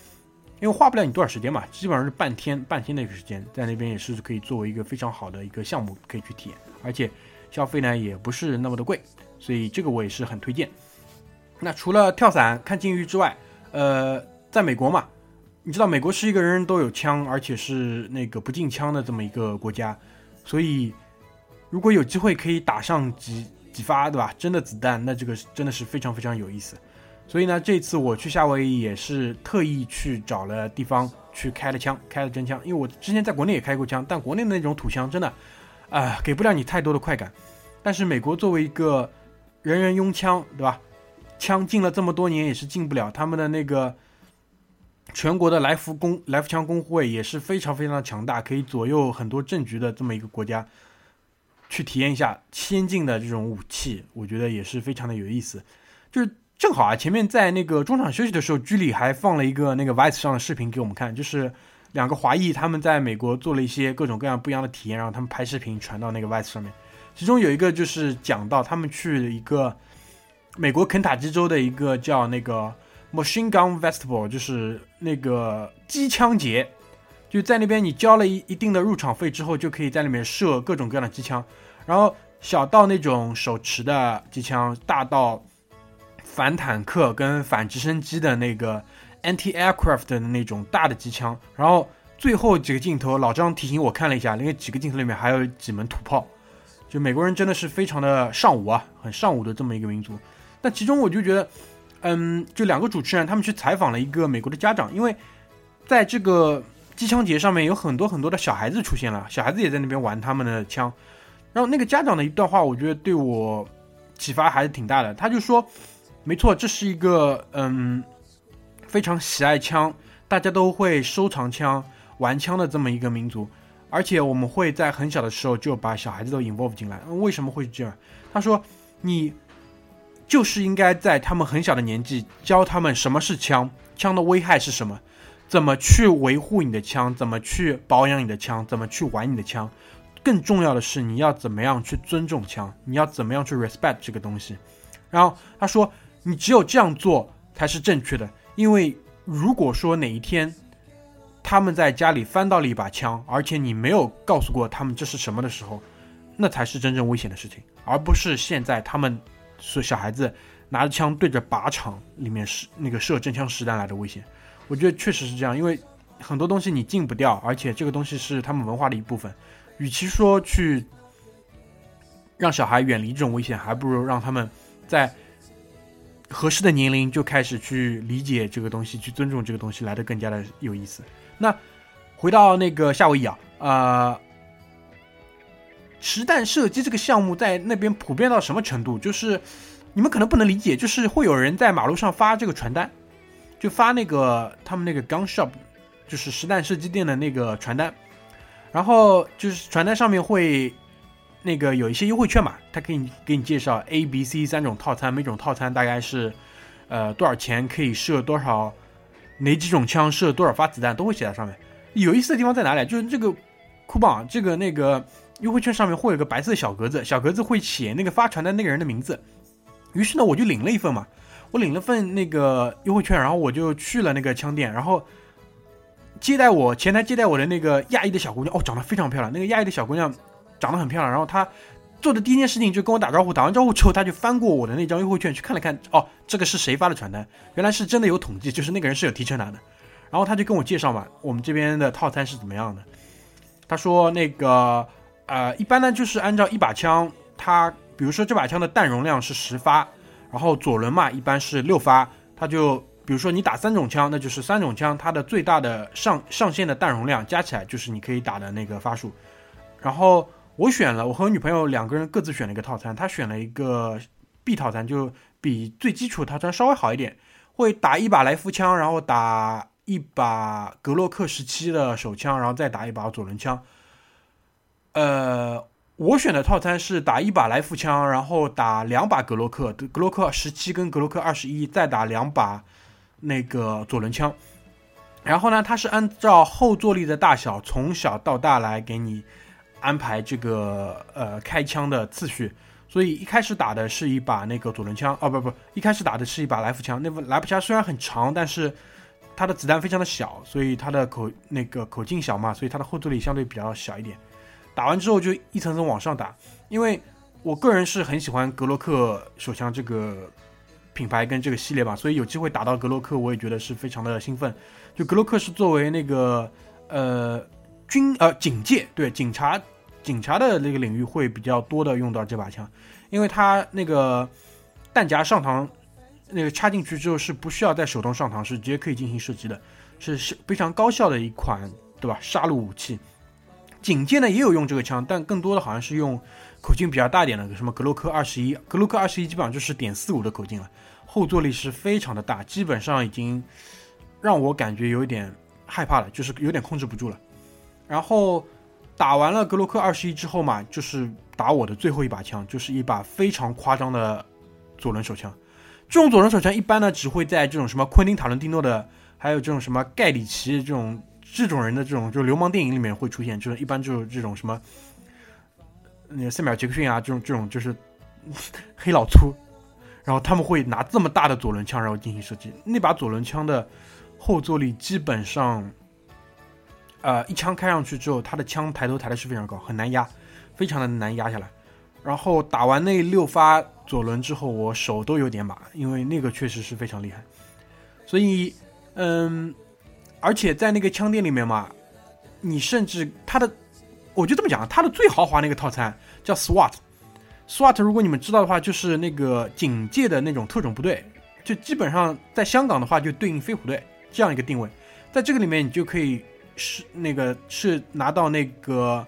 因为花不了你多少时间嘛，基本上是半天半天的一个时间，在那边也是可以作为一个非常好的一个项目可以去体验，而且消费呢也不是那么的贵，所以这个我也是很推荐。那除了跳伞、看鲸鱼之外，呃，在美国嘛，你知道美国是一个人人都有枪，而且是那个不禁枪的这么一个国家，所以如果有机会可以打上几几发，对吧？真的子弹，那这个真的是非常非常有意思。所以呢，这次我去夏威夷也是特意去找了地方去开了枪，开了真枪。因为我之前在国内也开过枪，但国内的那种土枪真的，啊，给不了你太多的快感。但是美国作为一个人人拥枪，对吧？枪禁了这么多年也是禁不了。他们的那个全国的来福工来福枪工会也是非常非常的强大，可以左右很多政局的这么一个国家，去体验一下先进的这种武器，我觉得也是非常的有意思。就是。正好啊，前面在那个中场休息的时候，居里还放了一个那个 Vice 上的视频给我们看，就是两个华裔他们在美国做了一些各种各样不一样的体验，然后他们拍视频传到那个 Vice 上面。其中有一个就是讲到他们去一个美国肯塔基州的一个叫那个 Machine Gun Festival，就是那个机枪节，就在那边你交了一一定的入场费之后，就可以在里面射各种各样的机枪，然后小到那种手持的机枪，大到。反坦克跟反直升机的那个 anti-aircraft 的那种大的机枪，然后最后几个镜头，老张提醒我看了一下，那个几个镜头里面还有几门土炮，就美国人真的是非常的尚武啊，很尚武的这么一个民族。但其中我就觉得，嗯，就两个主持人他们去采访了一个美国的家长，因为在这个机枪节上面有很多很多的小孩子出现了，小孩子也在那边玩他们的枪，然后那个家长的一段话，我觉得对我启发还是挺大的，他就说。没错，这是一个嗯非常喜爱枪，大家都会收藏枪、玩枪的这么一个民族，而且我们会在很小的时候就把小孩子都 involve 进来。为什么会这样？他说，你就是应该在他们很小的年纪教他们什么是枪，枪的危害是什么，怎么去维护你的枪，怎么去保养你的枪，怎么去玩你的枪。更重要的是，你要怎么样去尊重枪，你要怎么样去 respect 这个东西。然后他说。你只有这样做才是正确的，因为如果说哪一天他们在家里翻到了一把枪，而且你没有告诉过他们这是什么的时候，那才是真正危险的事情，而不是现在他们是小孩子拿着枪对着靶场里面是那个射真枪实弹来的危险。我觉得确实是这样，因为很多东西你禁不掉，而且这个东西是他们文化的一部分。与其说去让小孩远离这种危险，还不如让他们在。合适的年龄就开始去理解这个东西，去尊重这个东西，来的更加的有意思。那回到那个夏威夷啊，呃，实弹射击这个项目在那边普遍到什么程度？就是你们可能不能理解，就是会有人在马路上发这个传单，就发那个他们那个 gun shop，就是实弹射击店的那个传单，然后就是传单上面会。那个有一些优惠券嘛，他可以给你介绍 A、B、C 三种套餐，每种套餐大概是，呃多少钱可以射多少，哪几种枪射多少发子弹都会写在上面。有意思的地方在哪里？就是这个酷棒，这个那个优惠券上面会有个白色小格子，小格子会写那个发传单那个人的名字。于是呢，我就领了一份嘛，我领了份那个优惠券，然后我就去了那个枪店，然后接待我前台接待我的那个亚裔的小姑娘，哦，长得非常漂亮，那个亚裔的小姑娘。长得很漂亮，然后她做的第一件事情就跟我打招呼，打完招呼之后，她就翻过我的那张优惠券去看了看，哦，这个是谁发的传单？原来是真的有统计，就是那个人是有提成拿的。然后他就跟我介绍嘛，我们这边的套餐是怎么样的？他说那个呃，一般呢就是按照一把枪，他比如说这把枪的弹容量是十发，然后左轮嘛一般是六发，他就比如说你打三种枪，那就是三种枪它的最大的上上限的弹容量加起来就是你可以打的那个发数。然后我选了，我和我女朋友两个人各自选了一个套餐，她选了一个 B 套餐，就比最基础套餐稍微好一点，会打一把来福枪，然后打一把格洛克十七的手枪，然后再打一把左轮枪。呃，我选的套餐是打一把来福枪，然后打两把格洛克，格洛克十七跟格洛克二十一，再打两把那个左轮枪。然后呢，它是按照后坐力的大小从小到大来给你安排这个呃开枪的次序。所以一开始打的是一把那个左轮枪，哦不不，一开始打的是一把来福枪。那来福枪虽然很长，但是它的子弹非常的小，所以它的口那个口径小嘛，所以它的后坐力相对比较小一点。打完之后就一层层往上打，因为我个人是很喜欢格洛克手枪这个品牌跟这个系列吧，所以有机会打到格洛克，我也觉得是非常的兴奋。就格洛克是作为那个呃军呃警戒对警察警察的那个领域会比较多的用到这把枪，因为它那个弹夹上膛那个插进去之后是不需要再手动上膛，是直接可以进行射击的，是是非常高效的一款对吧杀戮武器。警戒呢也有用这个枪，但更多的好像是用口径比较大点的，什么格洛克二十一，格洛克二十一基本上就是点四五的口径了，后坐力是非常的大，基本上已经让我感觉有一点害怕了，就是有点控制不住了。然后打完了格洛克二十一之后嘛，就是打我的最后一把枪，就是一把非常夸张的左轮手枪。这种左轮手枪一般呢只会在这种什么昆汀塔伦蒂诺的，还有这种什么盖里奇这种。这种人的这种就是流氓电影里面会出现，就是一般就是这种什么，那个塞米尔杰克逊啊，这种这种就是 黑老粗，然后他们会拿这么大的左轮枪，然后进行射击。那把左轮枪的后坐力基本上，呃，一枪开上去之后，他的枪抬头抬的是非常高，很难压，非常的难压下来。然后打完那六发左轮之后，我手都有点麻，因为那个确实是非常厉害。所以，嗯。而且在那个枪店里面嘛，你甚至它的，我就这么讲，它的最豪华那个套餐叫 SWAT，SWAT 如果你们知道的话，就是那个警戒的那种特种部队，就基本上在香港的话就对应飞虎队这样一个定位，在这个里面你就可以是那个是拿到那个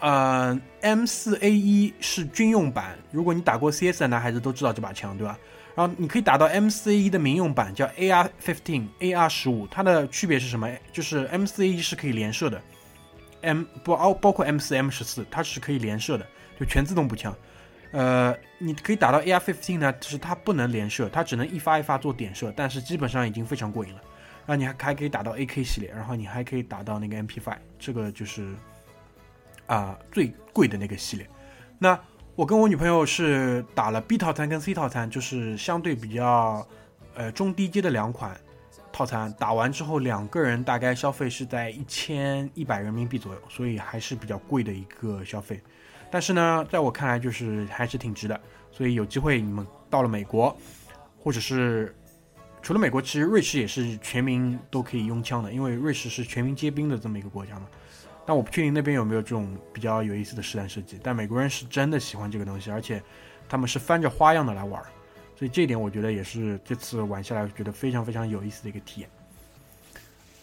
呃 M 四 A 一是军用版，如果你打过 CS 的男孩子都知道这把枪，对吧？然后你可以打到 M4A1 的民用版，叫 AR15、AR15，它的区别是什么？就是 M4A1 是可以连射的，M 不包包括 M4、M14，它是可以连射的，就全自动步枪。呃，你可以打到 AR15 呢，就是它不能连射，它只能一发一发做点射，但是基本上已经非常过瘾了。然后你还还可以打到 AK 系列，然后你还可以打到那个 MP5，这个就是啊最贵的那个系列。那我跟我女朋友是打了 B 套餐跟 C 套餐，就是相对比较，呃中低阶的两款套餐。打完之后，两个人大概消费是在一千一百人民币左右，所以还是比较贵的一个消费。但是呢，在我看来就是还是挺值的。所以有机会你们到了美国，或者是除了美国，其实瑞士也是全民都可以拥枪的，因为瑞士是全民皆兵的这么一个国家嘛。但我不确定那边有没有这种比较有意思的实弹射击，但美国人是真的喜欢这个东西，而且他们是翻着花样的来玩，所以这一点我觉得也是这次玩下来觉得非常非常有意思的一个体验。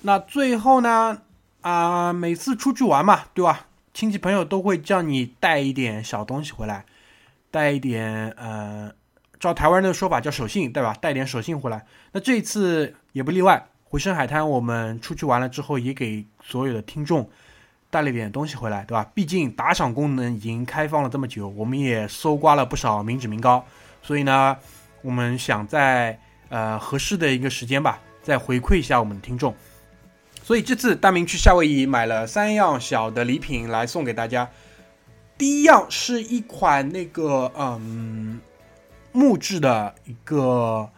那最后呢，啊，每次出去玩嘛，对吧？亲戚朋友都会叫你带一点小东西回来，带一点呃，照台湾人的说法叫手信，对吧？带点手信回来。那这一次也不例外，回声海滩我们出去玩了之后，也给所有的听众。带了点东西回来，对吧？毕竟打赏功能已经开放了这么久，我们也搜刮了不少民脂民膏，所以呢，我们想在呃合适的一个时间吧，再回馈一下我们的听众。所以这次大明去夏威夷买了三样小的礼品来送给大家。第一样是一款那个嗯木质的一个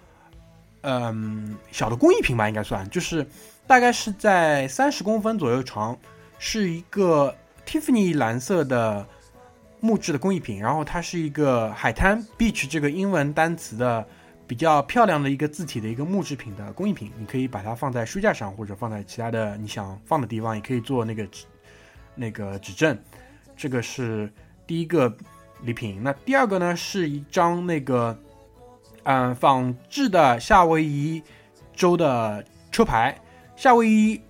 嗯小的工艺品吧，应该算，就是大概是在三十公分左右长。是一个 Tiffany 蓝色的木质的工艺品，然后它是一个海滩 beach 这个英文单词的比较漂亮的一个字体的一个木制品的工艺品，你可以把它放在书架上，或者放在其他的你想放的地方，也可以做那个那个指正。这个是第一个礼品。那第二个呢，是一张那个嗯仿制的夏威夷州的车牌，夏威夷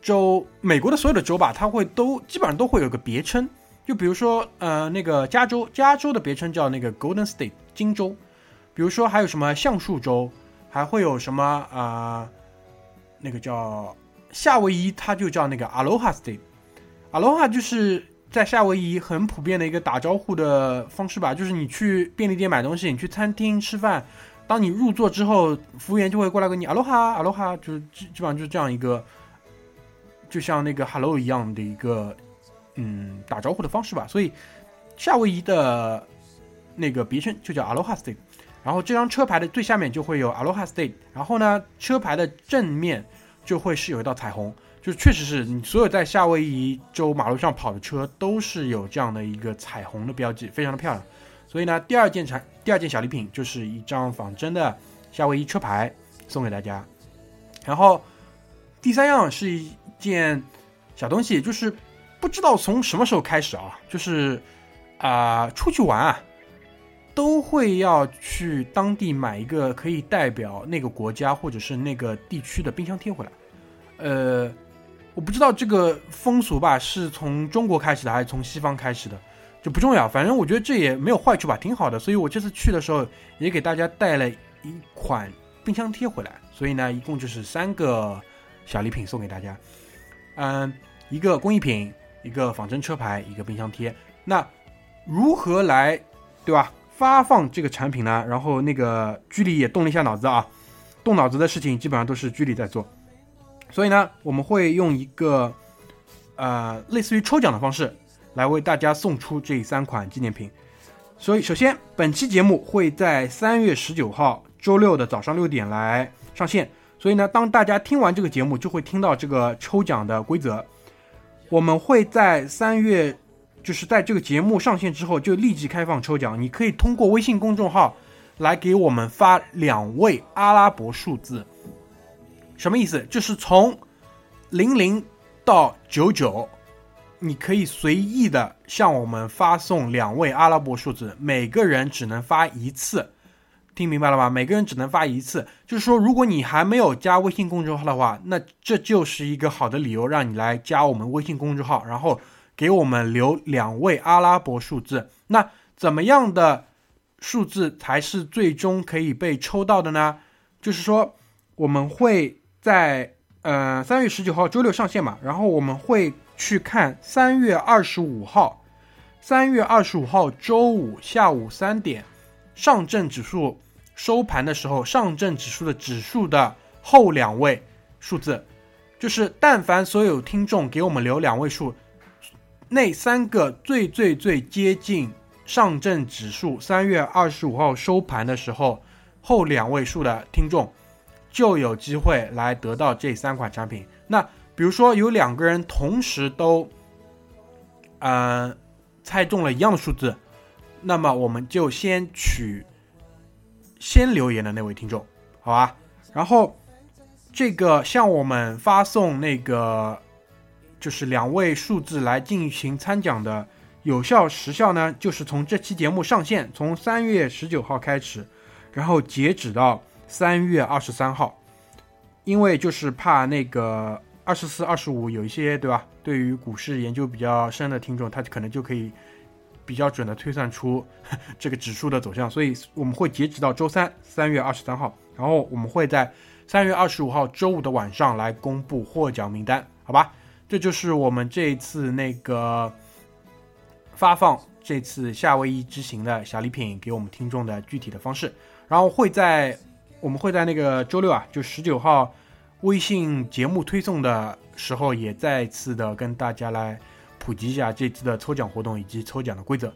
州，美国的所有的州吧，它会都基本上都会有个别称。就比如说，呃，那个加州，加州的别称叫那个 Golden State 金州。比如说还有什么橡树州，还会有什么啊、那个叫夏威夷，它就叫那个 Aloha State。Aloha 就是在夏威夷很普遍的一个打招呼的方式吧，就是你去便利店买东西，你去餐厅吃饭，当你入座之后，服务员就会过来跟你 Aloha Aloha，就是基基本上就是这样一个，就像那个 Hello 一样的一个嗯打招呼的方式吧。所以夏威夷的那个别称就叫 Aloha State。然后这张车牌的最下面就会有 Aloha State，然后呢，车牌的正面就会是有一道彩虹，就确实是你所有在夏威夷州马路上跑的车都是有这样的一个彩虹的标记，非常的漂亮。所以呢，第二件产第二件小礼品就是一张仿真的夏威夷车牌送给大家。然后第三样是一件小东西，就是不知道从什么时候开始啊，就是啊、出去玩啊，都会要去当地买一个可以代表那个国家或者是那个地区的冰箱贴回来。呃，我不知道这个风俗吧是从中国开始的还是从西方开始的，就不重要。反正我觉得这也没有坏处吧，挺好的。所以我这次去的时候也给大家带了一款冰箱贴回来。所以呢，一共就是三个小礼品送给大家。嗯，一个工艺品，一个仿真车牌，一个冰箱贴。那如何来，对吧？发放这个产品呢？然后那个居里也动了一下脑子啊，动脑子的事情基本上都是居里在做。所以呢，我们会用一个呃类似于抽奖的方式来为大家送出这三款纪念品。所以，首先本期节目会在三月十九号周六的早上六点来上线。所以呢，当大家听完这个节目，就会听到这个抽奖的规则。我们会在三月，就是在这个节目上线之后就立即开放抽奖。你可以通过微信公众号来给我们发两位阿拉伯数字。什么意思？就是从零零到九九，你可以随意的向我们发送两位阿拉伯数字，每个人只能发一次。听明白了吧？每个人只能发一次。就是说，如果你还没有加微信公众号的话，那这就是一个好的理由，让你来加我们微信公众号，然后给我们留两位阿拉伯数字。那怎么样的数字才是最终可以被抽到的呢？就是说，我们会在呃三月十九号周六上线嘛，然后我们会去看三月二十五号，三月二十五号周五下午三点，上证指数收盘的时候，上证指数的指数的后两位数字，就是但凡所有听众给我们留两位数，那三个最最最接近上证指数三月二十五号收盘的时候后两位数的听众，就有机会来得到这三款产品。那比如说有两个人同时都，呃，猜中了一样的数字，那么我们就先取先留言的那位听众，好吧？然后这个向我们发送那个就是两位数字来进行参奖的有效时效呢，就是从这期节目上线，从三月十九号开始，然后截止到三月二十三号，因为就是怕那个二十四、二十五有一些对吧？对于股市研究比较深的听众，他可能就可以比较准的推算出 这个指数的走向，所以我们会截止到周三，三月二十三号，然后我们会在三月二十五号周五的晚上来公布获奖名单，好吧？这就是我们这一次那个发放这次夏威夷之行的小礼品给我们听众的具体的方式，然后会在我们会在那个周六啊，就十九号微信节目推送的时候，也再次的跟大家来普及一下这次的抽奖活动以及抽奖的规则，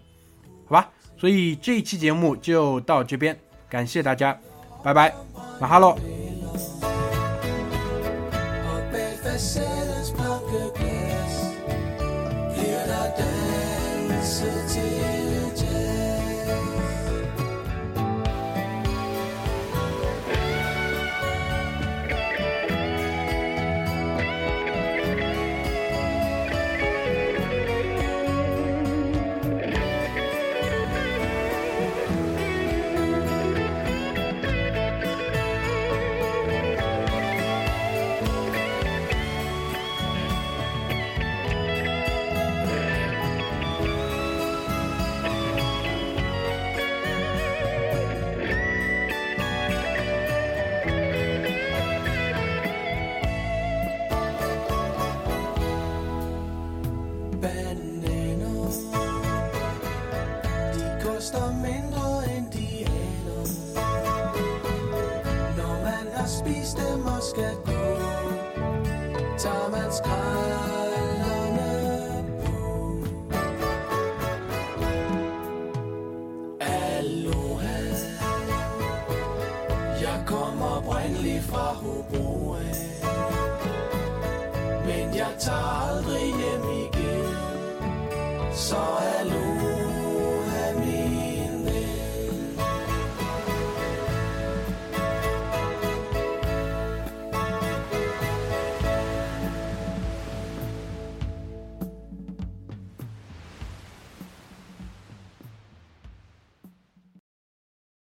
好吧？所以这一期节目就到这边，感谢大家，拜拜，马哈喽。